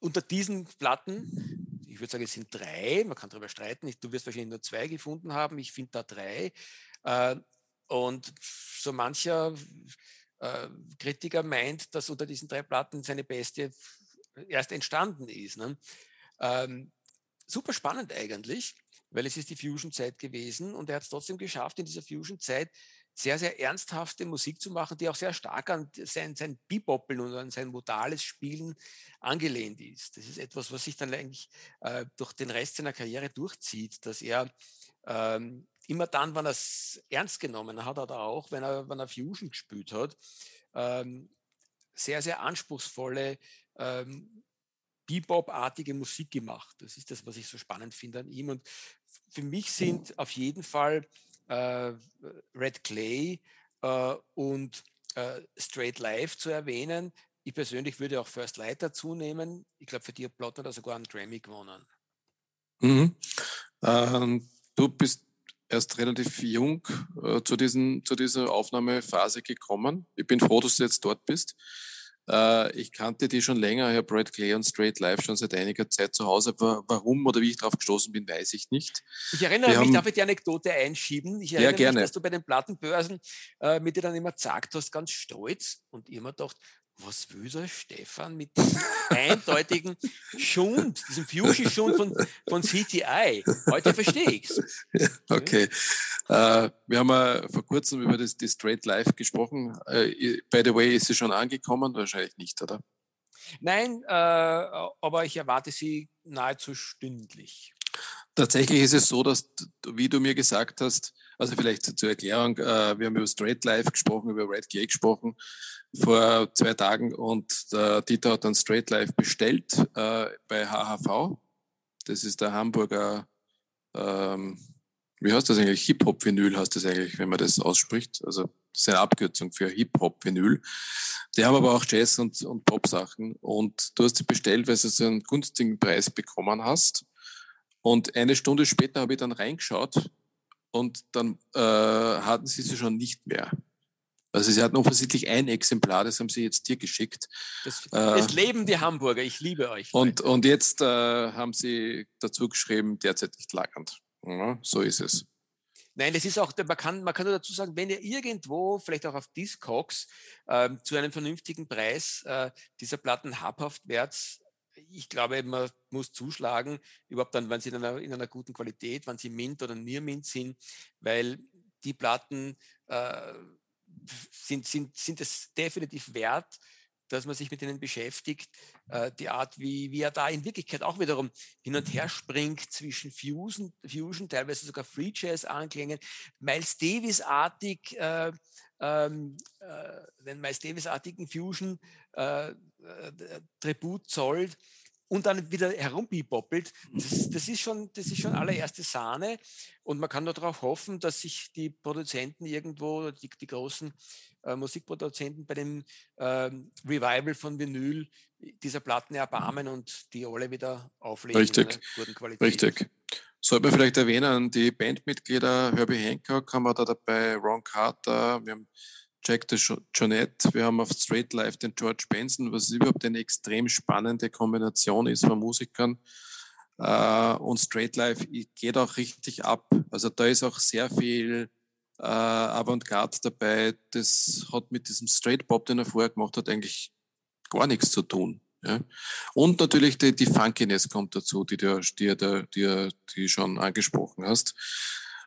unter diesen Platten, ich würde sagen, es sind drei, man kann darüber streiten, du wirst wahrscheinlich nur zwei gefunden haben, ich finde da drei. Äh, und so mancher äh, Kritiker meint, dass unter diesen drei Platten seine beste erst entstanden ist. Ne? Ähm, super spannend eigentlich, weil es ist die Fusion-Zeit gewesen und er hat es trotzdem geschafft, in dieser Fusion-Zeit sehr, sehr ernsthafte Musik zu machen, die auch sehr stark an sein, sein Beboppeln und an sein modales Spielen angelehnt ist. Das ist etwas, was sich dann eigentlich äh, durch den Rest seiner Karriere durchzieht, dass er ähm, immer dann, wenn er es ernst genommen hat, hat er auch, wenn er, wenn er Fusion gespielt hat, ähm, sehr, sehr anspruchsvolle ähm, Bebop-artige Musik gemacht. Das ist das, was ich so spannend finde an ihm. Und für mich sind auf jeden Fall Red Clay äh, und äh, Straight Life zu erwähnen. Ich persönlich würde auch First Light dazu nehmen. Ich glaube, für die hat Plattner sogar einen Grammy gewonnen. Mhm. Ähm, du bist erst relativ jung äh, zu, diesen, zu dieser Aufnahmephase gekommen. Ich bin froh, dass du jetzt dort bist. Äh, ich kannte die schon länger, habe Brad Clay und Straight Life schon seit einiger Zeit zu Hause. Aber warum oder wie ich darauf gestoßen bin, weiß ich nicht. Ich erinnere Wir mich, haben- darf ich die Anekdote einschieben? Ich Ja, erinnere gerne. mich, dass du bei den Plattenbörsen äh, mir dir dann immer gesagt hast, ganz stolz und immer gedacht, was will der Stefan mit diesem eindeutigen Schund, diesem Fusion-Schund von, von CTI? Heute verstehe ich es. Okay. Äh, wir haben äh, vor kurzem über das, die Straight Life gesprochen. Äh, by the way, ist sie schon angekommen? Wahrscheinlich nicht, oder? Nein, äh, aber ich erwarte sie nahezu stündlich. Tatsächlich ist es so, dass, wie du mir gesagt hast, also vielleicht zur Erklärung, äh, wir haben über Straight Life gesprochen, über Red Clay gesprochen vor zwei Tagen und der Dieter hat dann Straight Life bestellt äh, bei HHV. Das ist der Hamburger, ähm, wie heißt das eigentlich? Hip-Hop-Vinyl heißt das eigentlich, wenn man das ausspricht. Also das ist eine Abkürzung für Hip-Hop-Vinyl. Die haben aber auch Jazz- und, und Pop-Sachen und du hast sie bestellt, weil du so einen günstigen Preis bekommen hast. Und eine Stunde später habe ich dann reingeschaut und dann äh, hatten sie sie schon nicht mehr. Also sie hatten offensichtlich ein Exemplar, das haben sie jetzt dir geschickt. Das, Äh, es leben die Hamburger, ich liebe euch. Und, und jetzt äh, haben sie dazu geschrieben, derzeit nicht lagernd. Ja, so ist es. Nein, das ist auch, man kann, man kann nur dazu sagen, wenn ihr irgendwo, vielleicht auch auf Discogs, ähm, zu einem vernünftigen Preis äh, dieser Platten habhaft werdet, ich glaube, man muss zuschlagen, überhaupt dann, wenn sie in einer, in einer guten Qualität, wenn sie Mint oder Near Mint sind, weil die Platten äh, sind, sind, sind es definitiv wert, dass man sich mit ihnen beschäftigt. Äh, die Art, wie, wie er da in Wirklichkeit auch wiederum hin und her springt zwischen Fusion, Fusion teilweise sogar Free Jazz anklängen, Miles Davis-artig, äh, ähm, äh, den Miles Davis-artigen Fusion äh, äh, zollt und dann wieder herumbipoppelt, das, das, ist schon, das ist schon allererste Sahne. Und man kann nur darauf hoffen, dass sich die Produzenten irgendwo, die, die großen äh, Musikproduzenten bei dem ähm, Revival von Vinyl dieser Platten erbarmen und die alle wieder auflegen Richtig. Richtig. Sollte man vielleicht erwähnen, die Bandmitglieder Herbie Hancock haben wir da dabei, Ron Carter, wir haben Jack de Jonette, wir haben auf Straight Life den George Benson, was überhaupt eine extrem spannende Kombination ist von Musikern. Uh, und Straight Life geht auch richtig ab. Also da ist auch sehr viel uh, Avantgarde dabei. Das hat mit diesem Straight Pop, den er vorher gemacht hat, eigentlich gar nichts zu tun. Ja? Und natürlich die, die Funkiness kommt dazu, die du die, die, die, die schon angesprochen hast,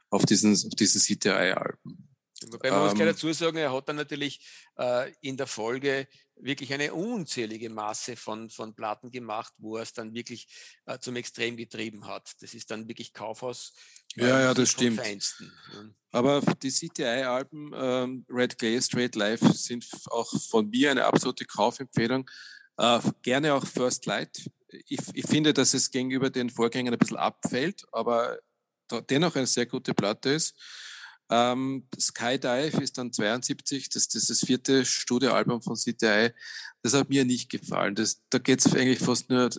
auf diesen, auf diesen CTI-Alben. Wobei man ähm, muss gleich dazu sagen, er hat dann natürlich äh, in der Folge wirklich eine unzählige Masse von, von Platten gemacht, wo er es dann wirklich äh, zum Extrem getrieben hat. Das ist dann wirklich Kaufhaus. Äh, ja, ja, das stimmt. Aber die CTI-Alben ähm, Red Clay, Straight Life sind auch von mir eine absolute Kaufempfehlung. Äh, gerne auch First Light. Ich, ich, finde, dass es gegenüber den Vorgängern ein bisschen abfällt, aber dennoch eine sehr gute Platte ist. Ähm, Skydive ist dann 72, das, das ist das vierte Studioalbum von CTI. Das hat mir nicht gefallen. Das, da geht es eigentlich fast nur,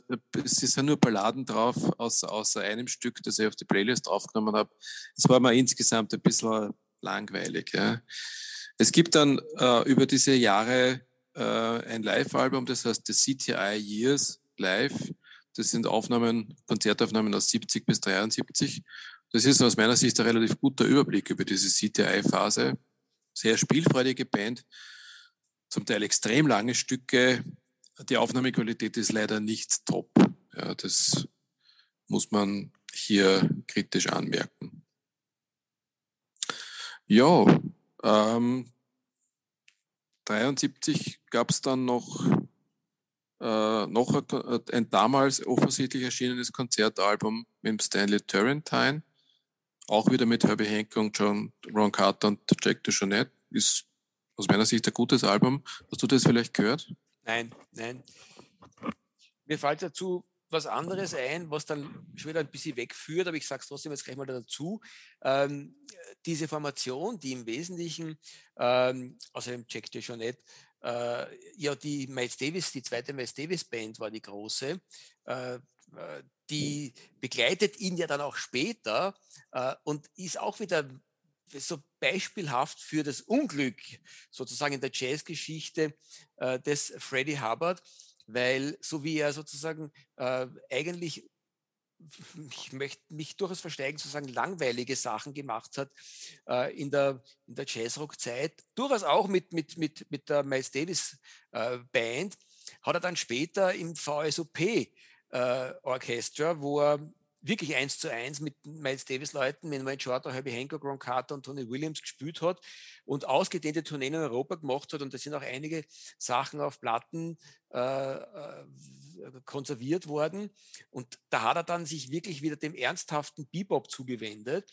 es sind nur Balladen drauf, außer, außer einem Stück, das ich auf die Playlist aufgenommen habe. Es war mir insgesamt ein bisschen langweilig. Ja. Es gibt dann äh, über diese Jahre äh, ein Live-Album, das heißt The CTI Years Live. Das sind Aufnahmen, Konzertaufnahmen aus 70 bis 73. Das ist aus meiner Sicht ein relativ guter Überblick über diese CTI-Phase. Sehr spielfreudige Band, zum Teil extrem lange Stücke. Die Aufnahmequalität ist leider nicht top. Ja, das muss man hier kritisch anmerken. Ja, ähm, 73 gab es dann noch, äh, noch ein, ein, damals offensichtlich erschienenes Konzertalbum mit Stanley Turrentine. Auch wieder mit Herbie Hancock, John, Ron Carter und Jack DeJohnette. Ist aus meiner Sicht ein gutes Album. Hast du das vielleicht gehört? Nein, nein. Mir fällt dazu was anderes ein, was dann schon wieder ein bisschen wegführt, aber ich sage es trotzdem jetzt gleich mal dazu. Ähm, diese Formation, die im Wesentlichen, ähm, außer dem Jack DeJohnette, äh, ja, die Miles Davis, die zweite Miles Davis Band war die große, äh, die begleitet ihn ja dann auch später äh, und ist auch wieder so beispielhaft für das Unglück sozusagen in der Jazzgeschichte äh, des Freddie Hubbard, weil so wie er sozusagen äh, eigentlich ich möchte mich durchaus versteigen zu sagen, langweilige Sachen gemacht hat äh, in der, in der Jazzrock-Zeit, durchaus auch mit, mit, mit, mit der Miles Davis äh, Band, hat er dann später im VSOP äh, Orchestra, wo er wirklich eins zu eins mit Miles Davis Leuten, mit Mike Shorter, Herbie Hancock, Ron Carter und Tony Williams gespielt hat und ausgedehnte Tourneen in Europa gemacht hat und da sind auch einige Sachen auf Platten äh, äh, konserviert worden und da hat er dann sich wirklich wieder dem ernsthaften Bebop zugewendet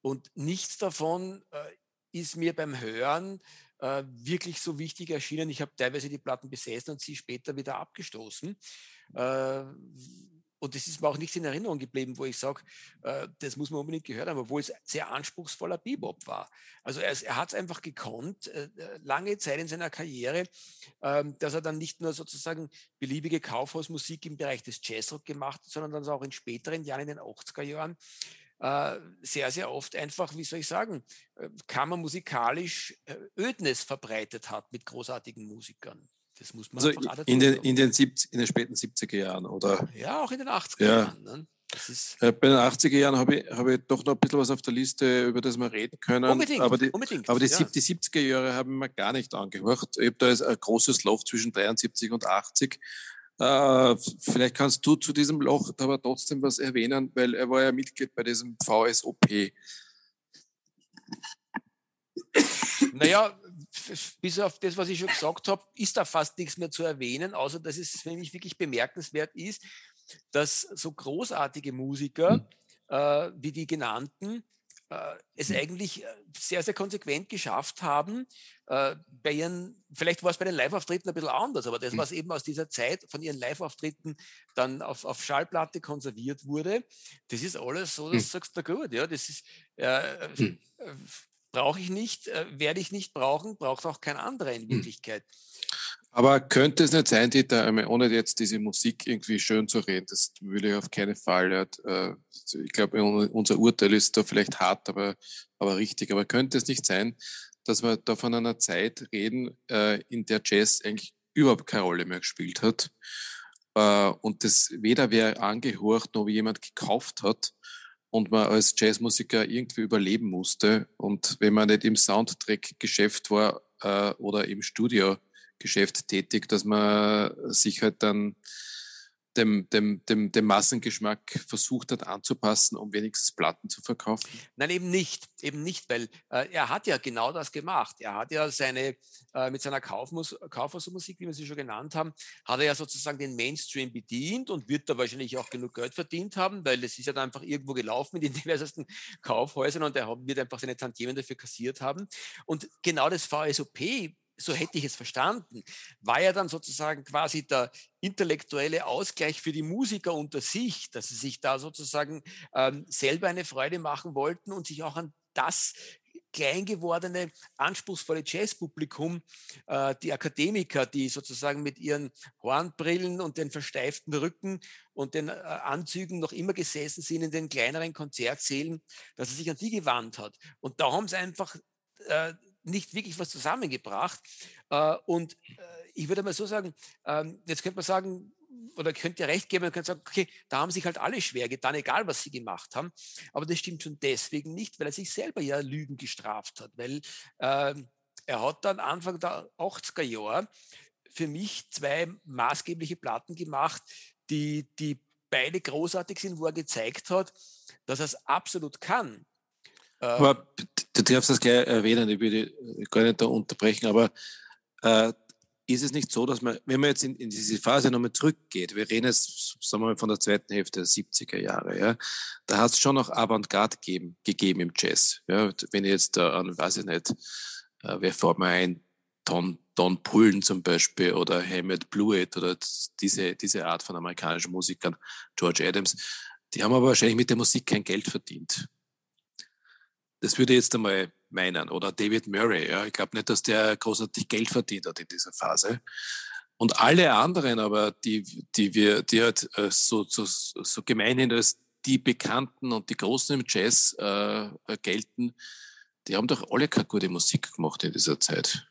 und nichts davon äh, ist mir beim Hören äh, wirklich so wichtig erschienen. Ich habe teilweise die Platten besessen und sie später wieder abgestoßen. Äh, und das ist mir auch nichts in Erinnerung geblieben, wo ich sage, äh, das muss man unbedingt gehört haben, obwohl es sehr anspruchsvoller Bebop war. Also er, er hat es einfach gekonnt, äh, äh, lange Zeit in seiner Karriere, ähm, dass er dann nicht nur sozusagen beliebige Kaufhausmusik im Bereich des Jazzrock gemacht hat, sondern dann auch in späteren Jahren, in den 80er Jahren, äh, sehr, sehr oft einfach, wie soll ich sagen, äh, kammermusikalisch äh, Ödnis verbreitet hat mit großartigen Musikern. Das muss man also in den, in, den 70, in den späten 70er Jahren, oder? Ja, auch in den 80er ja. Jahren. Ne? Bei den 80er Jahren habe ich, hab ich doch noch ein bisschen was auf der Liste, über das wir reden können. Unbedingt, aber die, unbedingt, aber die, ja. die 70er Jahre haben wir gar nicht angehört. Ich habe da ein großes Loch zwischen 73 und 80. Äh, vielleicht kannst du zu diesem Loch aber trotzdem was erwähnen, weil er war ja Mitglied bei diesem VSOP. Naja, bis auf das, was ich schon gesagt habe, ist da fast nichts mehr zu erwähnen, außer dass es für mich wirklich bemerkenswert ist, dass so großartige Musiker hm. äh, wie die genannten äh, es hm. eigentlich äh, sehr, sehr konsequent geschafft haben, äh, bei ihren, vielleicht war es bei den Live-Auftritten ein bisschen anders, aber das, hm. was eben aus dieser Zeit von ihren Live-Auftritten dann auf, auf Schallplatte konserviert wurde, das ist alles so, das sagst du gut, ja, das ist, äh, brauche ich nicht, äh, werde ich nicht brauchen, braucht auch kein anderer in Wirklichkeit. Aber könnte es nicht sein, Dieter, ohne jetzt diese Musik irgendwie schön zu reden, das will ich auf keinen Fall. Äh, ich glaube, unser Urteil ist da vielleicht hart, aber, aber richtig. Aber könnte es nicht sein, dass wir da von einer Zeit reden, äh, in der Jazz eigentlich überhaupt keine Rolle mehr gespielt hat äh, und das weder wer angehorcht noch wie jemand gekauft hat und man als Jazzmusiker irgendwie überleben musste. Und wenn man nicht im Soundtrack-Geschäft war oder im Studio Geschäft tätig, dass man sich halt dann dem, dem, dem, dem Massengeschmack versucht hat anzupassen, um wenigstens Platten zu verkaufen? Nein, eben nicht. Eben nicht, weil äh, er hat ja genau das gemacht. Er hat ja seine, äh, mit seiner Kaufmus Kaufhausmusik, wie wir sie schon genannt haben, hat er ja sozusagen den Mainstream bedient und wird da wahrscheinlich auch genug Geld verdient haben, weil es ist ja dann einfach irgendwo gelaufen in den diversesten Kaufhäusern und er wird einfach seine Tantiemen dafür kassiert haben. Und genau das VSOP so hätte ich es verstanden, war ja dann sozusagen quasi der intellektuelle Ausgleich für die Musiker unter sich, dass sie sich da sozusagen ähm, selber eine Freude machen wollten und sich auch an das klein gewordene, anspruchsvolle Jazzpublikum, äh, die Akademiker, die sozusagen mit ihren Hornbrillen und den versteiften Rücken und den äh, Anzügen noch immer gesessen sind in den kleineren Konzertsälen, dass er sich an die gewandt hat. Und da haben sie einfach äh, nicht wirklich was zusammengebracht. Äh, und äh, ich würde mal so sagen, ähm, jetzt könnte man sagen, oder könnt ihr recht geben, man könnte sagen, okay, da haben sich halt alle schwer getan, egal was sie gemacht haben. Aber das stimmt schon deswegen nicht, weil er sich selber ja Lügen gestraft hat, weil äh, er hat dann Anfang der 80er Jahre für mich zwei maßgebliche Platten gemacht, die, die beide großartig sind, wo er gezeigt hat, dass er es absolut kann. Aber du darfst das gleich erwähnen, ich will gar nicht da unterbrechen, aber äh, ist es nicht so, dass man, wenn man jetzt in, in diese Phase nochmal zurückgeht, wir reden jetzt, sagen wir mal, von der zweiten Hälfte der 70er Jahre, ja, da hat es schon noch Avantgarde gegeben, gegeben im Jazz. Ja, wenn ich jetzt da an, weiß ich nicht, äh, wer fällt mir ein, Don, Don Pullen zum Beispiel oder Hammett Blewett oder diese, diese Art von amerikanischen Musikern, George Adams, die haben aber wahrscheinlich mit der Musik kein Geld verdient. Das würde ich jetzt einmal meinen. Oder David Murray. Ja. Ich glaube nicht, dass der großartig Geld verdient hat in dieser Phase. Und alle anderen aber, die, die wir, die halt äh, so, so, so gemeinhin als die Bekannten und die Großen im Jazz äh, gelten, die haben doch alle keine gute Musik gemacht in dieser Zeit.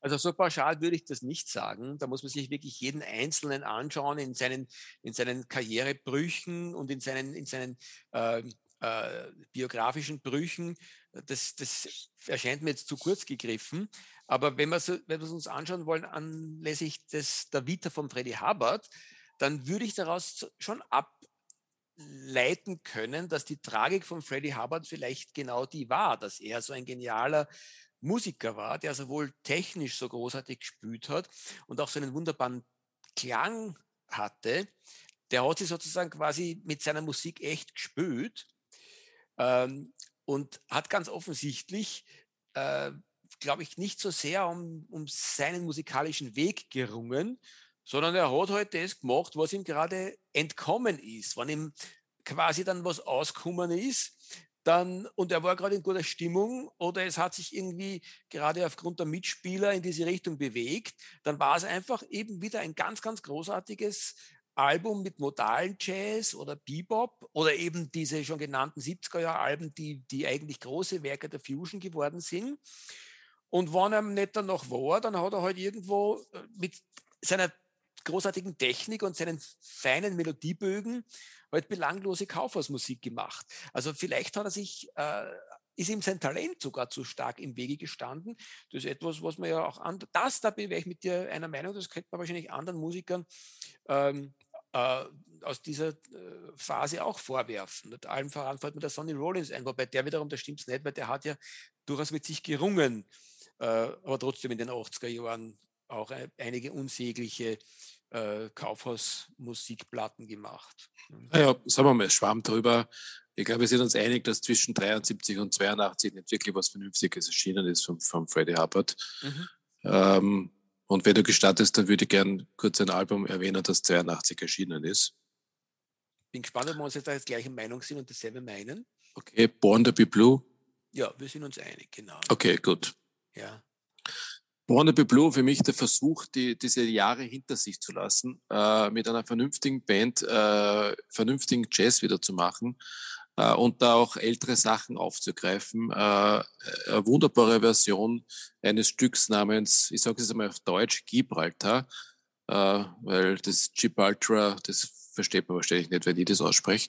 Also so pauschal würde ich das nicht sagen. Da muss man sich wirklich jeden Einzelnen anschauen in seinen, in seinen Karrierebrüchen und in seinen, in seinen äh, äh, biografischen Brüchen, das, das erscheint mir jetzt zu kurz gegriffen. Aber wenn wir, wir uns anschauen wollen anlässlich des, der Vita von Freddy Hubbard, dann würde ich daraus schon ableiten können, dass die Tragik von Freddy Hubbard vielleicht genau die war, dass er so ein genialer Musiker war, der sowohl technisch so großartig gespielt hat und auch so einen wunderbaren Klang hatte. Der hat sich sozusagen quasi mit seiner Musik echt gespült ähm, und hat ganz offensichtlich, äh, glaube ich, nicht so sehr um, um seinen musikalischen Weg gerungen, sondern er hat halt das gemacht, was ihm gerade entkommen ist. Wenn ihm quasi dann was ausgekommen ist, dann, und er war gerade in guter Stimmung oder es hat sich irgendwie gerade aufgrund der Mitspieler in diese Richtung bewegt, dann war es einfach eben wieder ein ganz, ganz großartiges Album mit modalen Jazz oder Bebop oder eben diese schon genannten 70er-Jahr-Alben, die, die eigentlich große Werke der Fusion geworden sind. Und wenn er nicht dann noch war, dann hat er halt irgendwo äh, mit seiner großartigen Technik und seinen feinen Melodiebögen halt belanglose Kaufhausmusik gemacht. Also vielleicht hat er sich äh, ist ihm sein Talent sogar zu stark im Wege gestanden. Das ist etwas, was man ja auch an, das, da bin ich mit dir einer Meinung, das könnte man wahrscheinlich anderen Musikern ähm, äh, aus dieser äh, Phase auch vorwerfen. Und allen voran fällt mir der Sonny Rollins ein, wobei der wiederum, das stimmt nicht, weil der hat ja durchaus mit sich gerungen, äh, aber trotzdem in den 80er Jahren auch einige unsägliche äh, Kaufhausmusikplatten gemacht. Naja, sagen wir mal, Schwamm drüber. Ich glaube, wir sind uns einig, dass zwischen 73 und 82 nicht wirklich was Vernünftiges erschienen ist von, von Freddie Hubbard. Mhm. Ähm, und wenn du gestattest, dann würde ich gerne kurz ein Album erwähnen, das 82 erschienen ist. Bin gespannt, ob wir uns jetzt da jetzt gleiche Meinung sind und dasselbe meinen. Okay, Born to be Blue. Ja, wir sind uns einig, genau. Okay, gut. Ja. Born to be Blue für mich der Versuch, die, diese Jahre hinter sich zu lassen, äh, mit einer vernünftigen Band, äh, vernünftigen Jazz wieder zu machen äh, und da auch ältere Sachen aufzugreifen. Äh, eine wunderbare Version eines Stücks namens, ich sage es einmal auf Deutsch, Gibraltar, äh, weil das Gibraltar, das versteht man wahrscheinlich nicht, wenn ich das ausspreche.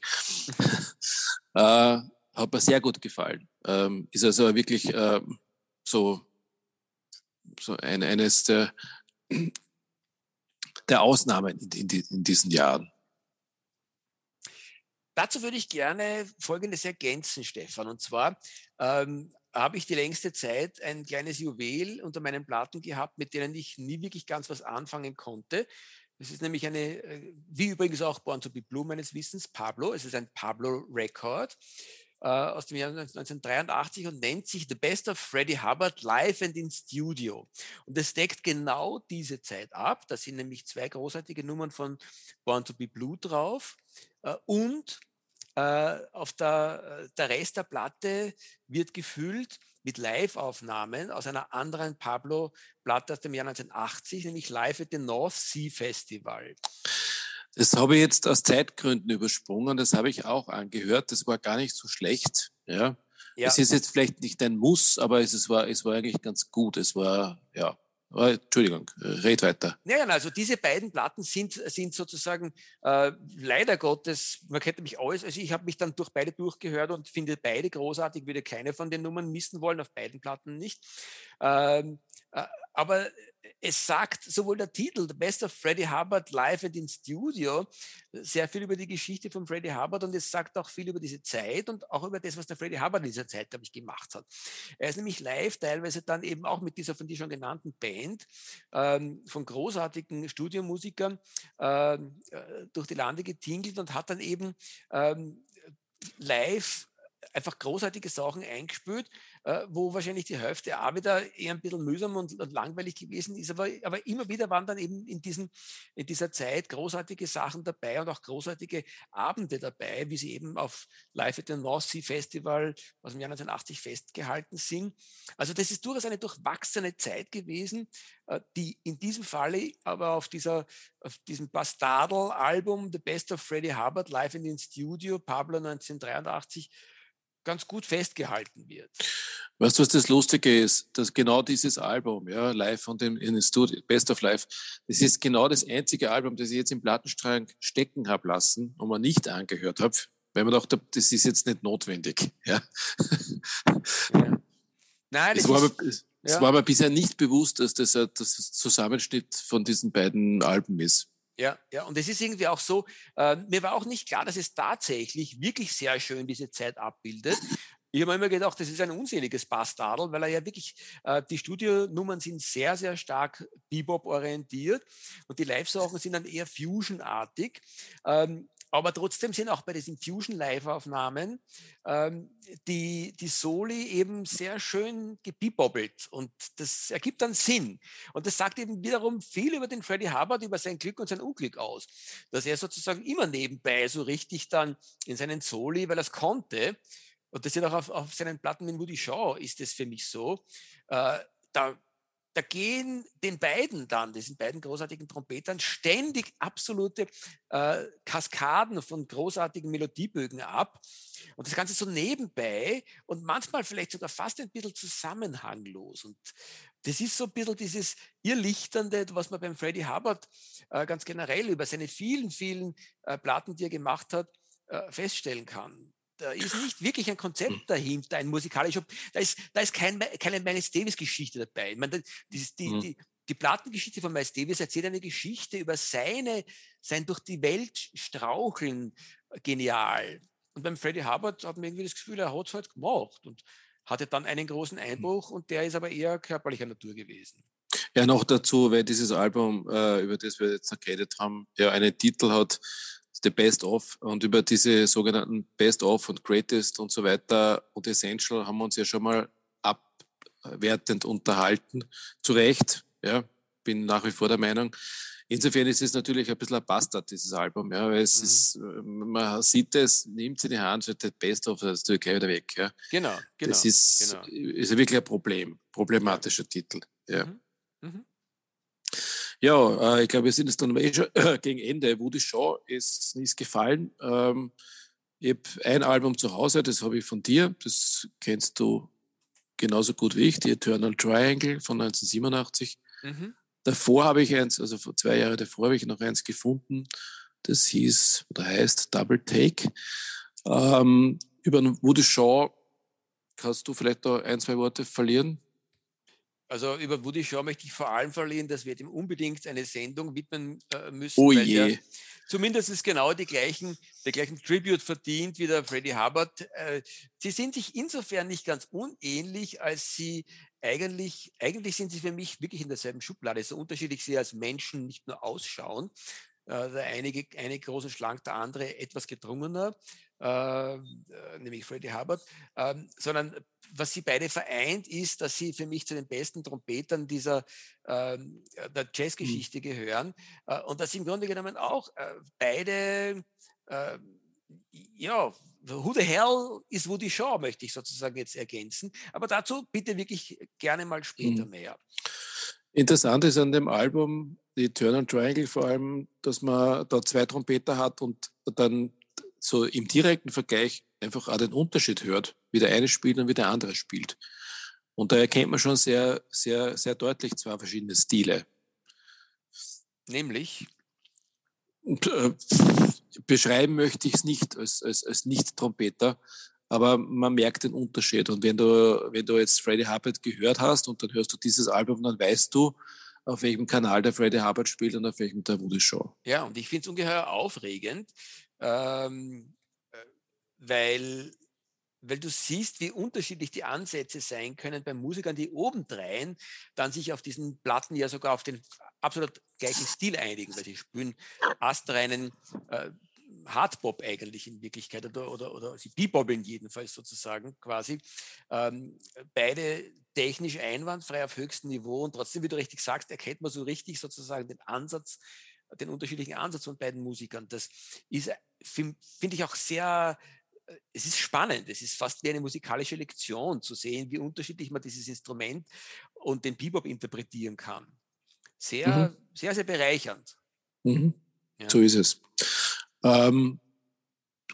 äh, hat mir sehr gut gefallen. Ähm, ist also wirklich ähm, so, so ein, eines der, der Ausnahmen in, in, in diesen Jahren. Dazu würde ich gerne Folgendes ergänzen, Stefan. Und zwar ähm, habe ich die längste Zeit ein kleines Juwel unter meinen Platten gehabt, mit denen ich nie wirklich ganz was anfangen konnte. Das ist nämlich eine, äh, wie übrigens auch Born to be Blue meines Wissens, Pablo. Es ist ein Pablo Record äh, aus dem Jahr 1983 und nennt sich The Best of Freddie Hubbard Live and in Studio. Und es deckt genau diese Zeit ab. Da sind nämlich zwei großartige Nummern von Born to be Blue drauf. Äh, und äh, auf der, äh, der Rest der Platte wird gefüllt mit Live-Aufnahmen aus einer anderen Pablo-Platte aus dem Jahr 1980, nämlich Live at the North Sea Festival. Das habe ich jetzt aus Zeitgründen übersprungen. Das habe ich auch angehört. Das war gar nicht so schlecht. Ja. ja. Es ist jetzt vielleicht nicht ein Muss, aber es, war, es war eigentlich ganz gut. Es war, ja, Entschuldigung, red weiter. Naja, also diese beiden Platten sind, sind sozusagen äh, leider Gottes, man könnte mich alles, also ich habe mich dann durch beide durchgehört und finde beide großartig, würde keine von den Nummern missen wollen, auf beiden Platten nicht. Ähm, äh, aber es sagt sowohl der Titel, The Best of Freddie Hubbard live and in Studio, sehr viel über die Geschichte von Freddie Hubbard und es sagt auch viel über diese Zeit und auch über das, was der Freddie Hubbard in dieser Zeit, glaube ich, gemacht hat. Er ist nämlich live teilweise dann eben auch mit dieser von dir schon genannten Band ähm, von großartigen Studiomusikern ähm, äh, durch die Lande getingelt und hat dann eben ähm, live einfach großartige Sachen eingespielt, äh, wo wahrscheinlich die Hälfte auch wieder eher ein bisschen mühsam und, und, langweilig gewesen ist. Aber, aber immer wieder waren dann eben in, diesen, in dieser Zeit großartige Sachen dabei und auch großartige Abende dabei, wie sie eben auf Live at the North Sea Festival aus dem Jahr 1980 festgehalten sind. Also das ist durchaus eine durchwachsene Zeit gewesen, äh, die in diesem Falle aber auf, dieser, auf diesem Bastardel-Album The Best of Freddie Hubbard Live in the Studio, Pablo 1983, ganz gut festgehalten wird. Weißt du, was das Lustige ist? Dass genau dieses Album, ja, live von dem in Studio, Best of Life, das ist genau das einzige Album, das ich jetzt im Plattenstrang stecken habe lassen und man nicht angehört habe, weil man dachte, das ist jetzt nicht notwendig. Ja. ja. Nein, das es, war aber, es, ja. war aber bisher nicht bewusst, dass das ein Zusammenschnitt von diesen beiden Alben ist. Ja, ja, und es ist irgendwie auch so, äh, mir war auch nicht klar, dass es tatsächlich wirklich sehr schön diese Zeit abbildet. Ich habe immer gedacht, das ist ein unseliges Bastardel, weil er ja wirklich, äh, die Studionummern sind sehr, sehr stark Bebop orientiert und die Live-Sachen sind dann eher Fusion-artig. Ähm, aber trotzdem sind auch bei diesen Fusion-Live-Aufnahmen ähm, die, die Soli eben sehr schön gebibobbelt und das ergibt dann Sinn. Und das sagt eben wiederum viel über den Freddie Hubbard, über sein Glück und sein Unglück aus. Dass er sozusagen immer nebenbei so richtig dann in seinen Soli, weil er es konnte, und das ist auch auf, auf seinen Platten mit Woody Shaw ist das für mich so, äh, da da gehen den beiden dann, diesen beiden großartigen Trompetern, ständig absolute äh, Kaskaden von großartigen Melodiebögen ab. Und das Ganze so nebenbei und manchmal vielleicht sogar fast ein bisschen zusammenhanglos. Und das ist so ein bisschen dieses Irrlichternde, was man beim Freddie Hubbard äh, ganz generell über seine vielen, vielen äh, Platten, die er gemacht hat, äh, feststellen kann. Da ist nicht wirklich ein Konzept dahinter, ein musikalischer, da ist, da ist kein, keine Miles Davis-Geschichte dabei. Ich meine, die, die, mhm. die, die Plattengeschichte von Miles Davis erzählt eine Geschichte über seine, sein durch die Welt straucheln genial. Und beim Freddie Hubbard hat man irgendwie das Gefühl, er hat es halt gemacht und hatte dann einen großen hm. Einbruch und der ist aber eher körperlicher Natur gewesen. Ja, noch dazu, weil dieses Album, äh, über das wir jetzt geredet haben, ja einen Titel hat, The Best of und über diese sogenannten Best of und Greatest und so weiter und Essential haben wir uns ja schon mal abwertend unterhalten. Zu Recht, ja, bin nach wie vor der Meinung. Insofern ist es natürlich ein bisschen ein Bastard, dieses Album, ja, weil es mhm. ist, man sieht es, nimmt sie in die Hand, wird das Best of, das ist gleich wieder weg, ja. Genau, genau. Das ist, genau. ist wirklich ein Problem, problematischer. Titel, ja. Mhm. Mhm. Ja, äh, ich glaube, wir sind jetzt dann eh schon äh, gegen Ende. Woody Shaw ist, ist gefallen. Ähm, ich habe ein Album zu Hause, das habe ich von dir, das kennst du genauso gut wie ich, die Eternal Triangle von 1987. Mhm. Davor habe ich eins, also vor zwei Jahren davor habe ich noch eins gefunden, das hieß oder heißt Double Take. Ähm, über Woody Shaw kannst du vielleicht da ein, zwei Worte verlieren? Also über Woody Shaw möchte ich vor allem verlieren, dass wir dem unbedingt eine Sendung widmen äh, müssen. Oh je. zumindest ist genau die gleichen, der gleichen Tribute verdient wie der Freddie Hubbard. Äh, sie sind sich insofern nicht ganz unähnlich, als sie eigentlich, eigentlich sind sie für mich wirklich in derselben Schublade, so unterschiedlich sie als Menschen nicht nur ausschauen. Äh, der eine, eine großen schlank, der andere etwas gedrungener. Äh, nämlich Freddie Hubbard, ähm, sondern was sie beide vereint, ist, dass sie für mich zu den besten Trompetern dieser ähm, der mhm. Jazzgeschichte mhm. gehören äh, und dass sie im Grunde genommen auch äh, beide äh, ja, who the hell is Woody Shaw, möchte ich sozusagen jetzt ergänzen. Aber dazu bitte wirklich gerne mal später mhm. mehr. Interessant ist an dem Album, die Turn and Triangle vor allem, dass man da zwei Trompeter hat und dann so im direkten Vergleich einfach auch den Unterschied hört, wie der eine spielt und wie der andere spielt. Und da erkennt man schon sehr, sehr, sehr deutlich zwei verschiedene Stile. Nämlich? Und, äh, beschreiben möchte ich es nicht als, als, als Nicht-Trompeter, aber man merkt den Unterschied. Und wenn du, wenn du jetzt Freddie Hubbard gehört hast und dann hörst du dieses Album, dann weißt du, auf welchem Kanal der Freddie Hubbard spielt und auf welchem der Woody Shaw. Ja, und ich finde es ungeheuer aufregend, ähm, äh, weil, weil du siehst, wie unterschiedlich die Ansätze sein können bei Musikern, die obendrein dann sich auf diesen Platten ja sogar auf den absolut gleichen Stil einigen, weil sie spielen astreinen äh, Hardbop eigentlich in Wirklichkeit oder, oder, oder sie bebobbeln jedenfalls sozusagen quasi. Ähm, beide technisch einwandfrei auf höchstem Niveau und trotzdem, wie du richtig sagst, erkennt man so richtig sozusagen den Ansatz den unterschiedlichen Ansatz von beiden Musikern. Das ist, finde find ich auch sehr, äh, es ist spannend. Es ist fast wie eine musikalische Lektion zu sehen, wie unterschiedlich man dieses Instrument und den Bebop interpretieren kann. Sehr, mhm. sehr, sehr bereichernd. Mhm. Ja. So ist es. Ähm,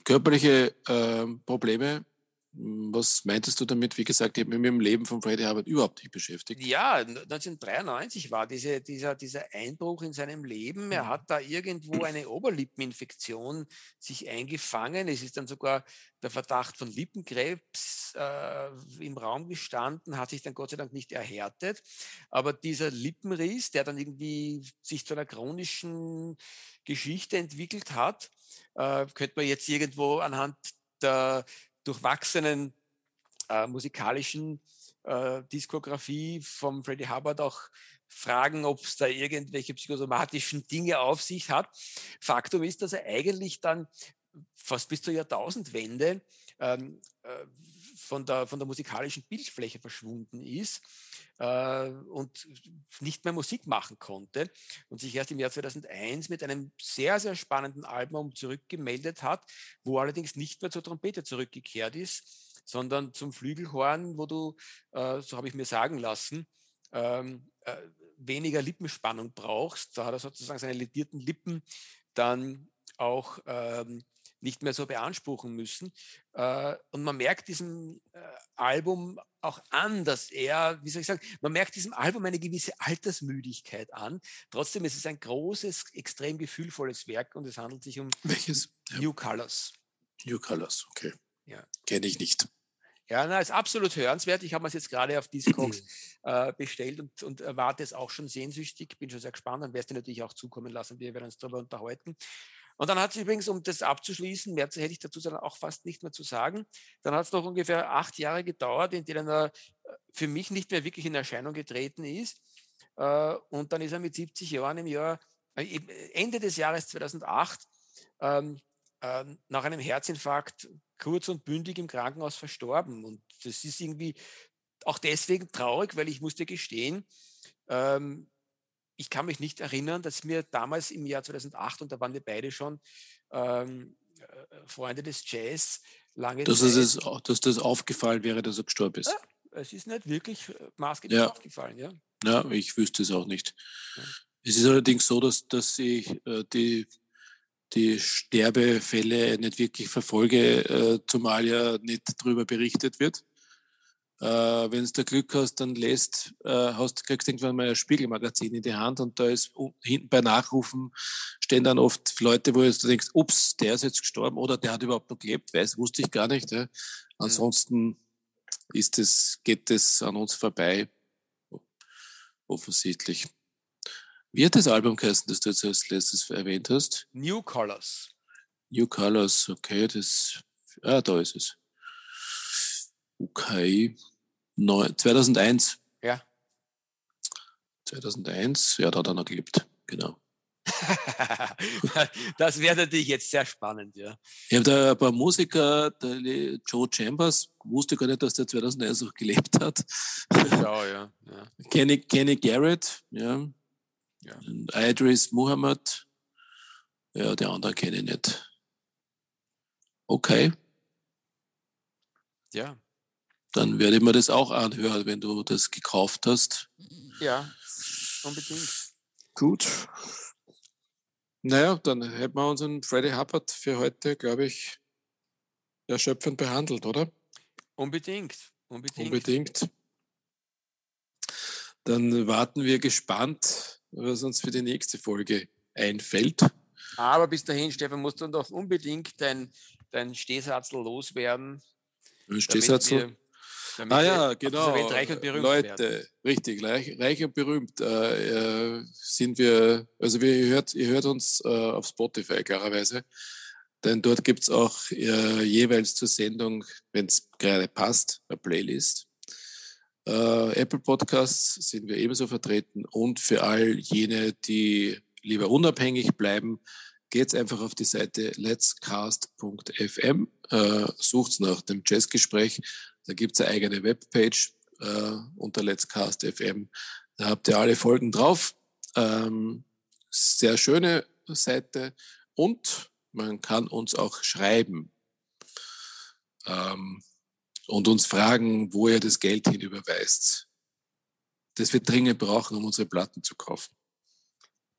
körperliche ähm, Probleme was meintest du damit? Wie gesagt, ich habe mich mit dem Leben von Freddie Hubbard überhaupt nicht beschäftigt. Ja, 1993 war diese, dieser, dieser Einbruch in seinem Leben. Er mhm. hat da irgendwo eine Oberlippeninfektion sich eingefangen. Es ist dann sogar der Verdacht von Lippenkrebs äh, im Raum gestanden, hat sich dann Gott sei Dank nicht erhärtet. Aber dieser Lippenriss, der dann irgendwie sich zu einer chronischen Geschichte entwickelt hat, äh, könnte man jetzt irgendwo anhand der durchwachsenen äh, musikalischen äh, Diskografie vom Freddie Hubbard auch fragen, ob es da irgendwelche psychosomatischen Dinge auf sich hat. Faktum ist, dass er eigentlich dann fast bis zur Jahrtausendwende ähm, äh, von, der, von der musikalischen Bildfläche verschwunden ist äh, und nicht mehr Musik machen konnte und sich erst im Jahr 2001 mit einem sehr, sehr spannenden Album zurückgemeldet hat, wo allerdings nicht mehr zur Trompete zurückgekehrt ist, sondern zum Flügelhorn, wo du, äh, so habe ich mir sagen lassen, ähm, äh, weniger Lippenspannung brauchst. Da hat er sozusagen seine ledierten Lippen dann auch ähm, nicht mehr so beanspruchen müssen. Äh, und man merkt diesem äh, Album auch an, dass er, wie soll ich sagen, man merkt diesem Album eine gewisse Altersmüdigkeit an. Trotzdem ist es ein großes, extrem gefühlvolles Werk und es handelt sich um Welches? New Colors. New Colors, okay. Ja. Kenne ich nicht. Ja, na, ist absolut hörenswert. Ich habe es jetzt gerade auf Discogs äh, bestellt und, und erwarte es auch schon sehnsüchtig. Bin schon sehr gespannt. Dann werde ich natürlich auch zukommen lassen. Wir werden uns darüber unterhalten. Und dann hat es übrigens, um das abzuschließen, mehr hätte ich dazu auch fast nicht mehr zu sagen, dann hat es noch ungefähr acht Jahre gedauert, in denen er äh, für mich nicht mehr wirklich in Erscheinung getreten ist. Äh, und dann ist er mit 70 Jahren im Jahr, äh, Ende des Jahres 2008, ähm, nach einem Herzinfarkt kurz und bündig im Krankenhaus verstorben. Und das ist irgendwie auch deswegen traurig, weil ich musste gestehen, ähm, ich kann mich nicht erinnern, dass mir damals im Jahr 2008, und da waren wir beide schon ähm, Freunde des Jazz, lange dass Zeit. Es, dass das aufgefallen wäre, dass er gestorben ist. Ja, es ist nicht wirklich maßgeblich ja. aufgefallen. Ja. ja, ich wüsste es auch nicht. Ja. Es ist allerdings so, dass, dass ich äh, die, die Sterbefälle nicht wirklich verfolge, äh, zumal ja nicht darüber berichtet wird. Äh, Wenn du Glück hast, dann lässt, äh, hast, kriegst du irgendwann mal ein Spiegelmagazin in die Hand und da ist hinten bei Nachrufen stehen dann oft Leute, wo du denkst, ups, der ist jetzt gestorben oder der hat überhaupt noch gelebt, weiß, wusste ich gar nicht. Ja. Ansonsten ist es, geht es an uns vorbei, offensichtlich. Wie hat das Album geheißen, das du jetzt als letztes erwähnt hast? New Colors. New Colors, okay, das, ah, da ist es. Okay. 2001. Ja. 2001, ja, da hat er noch gelebt, genau. das wäre natürlich jetzt sehr spannend, ja. Ich habe da ein paar Musiker, der Joe Chambers, wusste gar nicht, dass der 2001 auch gelebt hat. Schau, ja. ja. Kenny, Kenny Garrett, ja. ja. Idris Muhammad, ja, die anderen kenne ich nicht. Okay. Ja, dann werde ich mir das auch anhören, wenn du das gekauft hast. Ja, unbedingt. Gut. Naja, dann hätten wir unseren Freddy Hubbard für heute, glaube ich, erschöpfend behandelt, oder? Unbedingt. Unbedingt. Unbedingt. Dann warten wir gespannt, was uns für die nächste Folge einfällt. Aber bis dahin, Stefan, musst du doch unbedingt dein, dein Stehsatz loswerden. Stehsatz? ah ja, genau. reich und berühmt Leute, werden. richtig, reich, reich, und berühmt äh, äh, sind wir, also wir, ihr, hört, ihr hört uns äh, auf Spotify klarerweise, denn dort gibt es auch äh, jeweils zur Sendung, wenn es gerade passt, eine Playlist. Äh, Apple Podcasts sind wir ebenso vertreten und für all jene, die lieber unabhängig bleiben, geht einfach auf die Seite letscast.fm, äh, sucht nach dem Jazzgespräch da gibt es eine eigene Webpage äh, unter Let's Cast FM. Da habt ihr alle Folgen drauf. Ähm, sehr schöne Seite und man kann uns auch schreiben ähm, und uns fragen, wo ihr das Geld hinüberweist. Das wir dringend brauchen, um unsere Platten zu kaufen.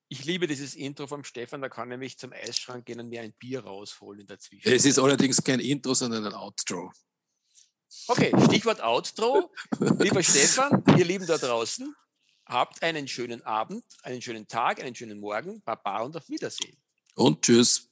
Ich liebe dieses Intro vom Stefan, da kann er nämlich zum Eisschrank gehen und mir ein Bier rausholen in der Zwischenzeit. Es ist allerdings kein Intro, sondern ein Outro. Okay, Stichwort Outro. Lieber Stefan, ihr Lieben da draußen, habt einen schönen Abend, einen schönen Tag, einen schönen Morgen. Baba und auf Wiedersehen. Und tschüss.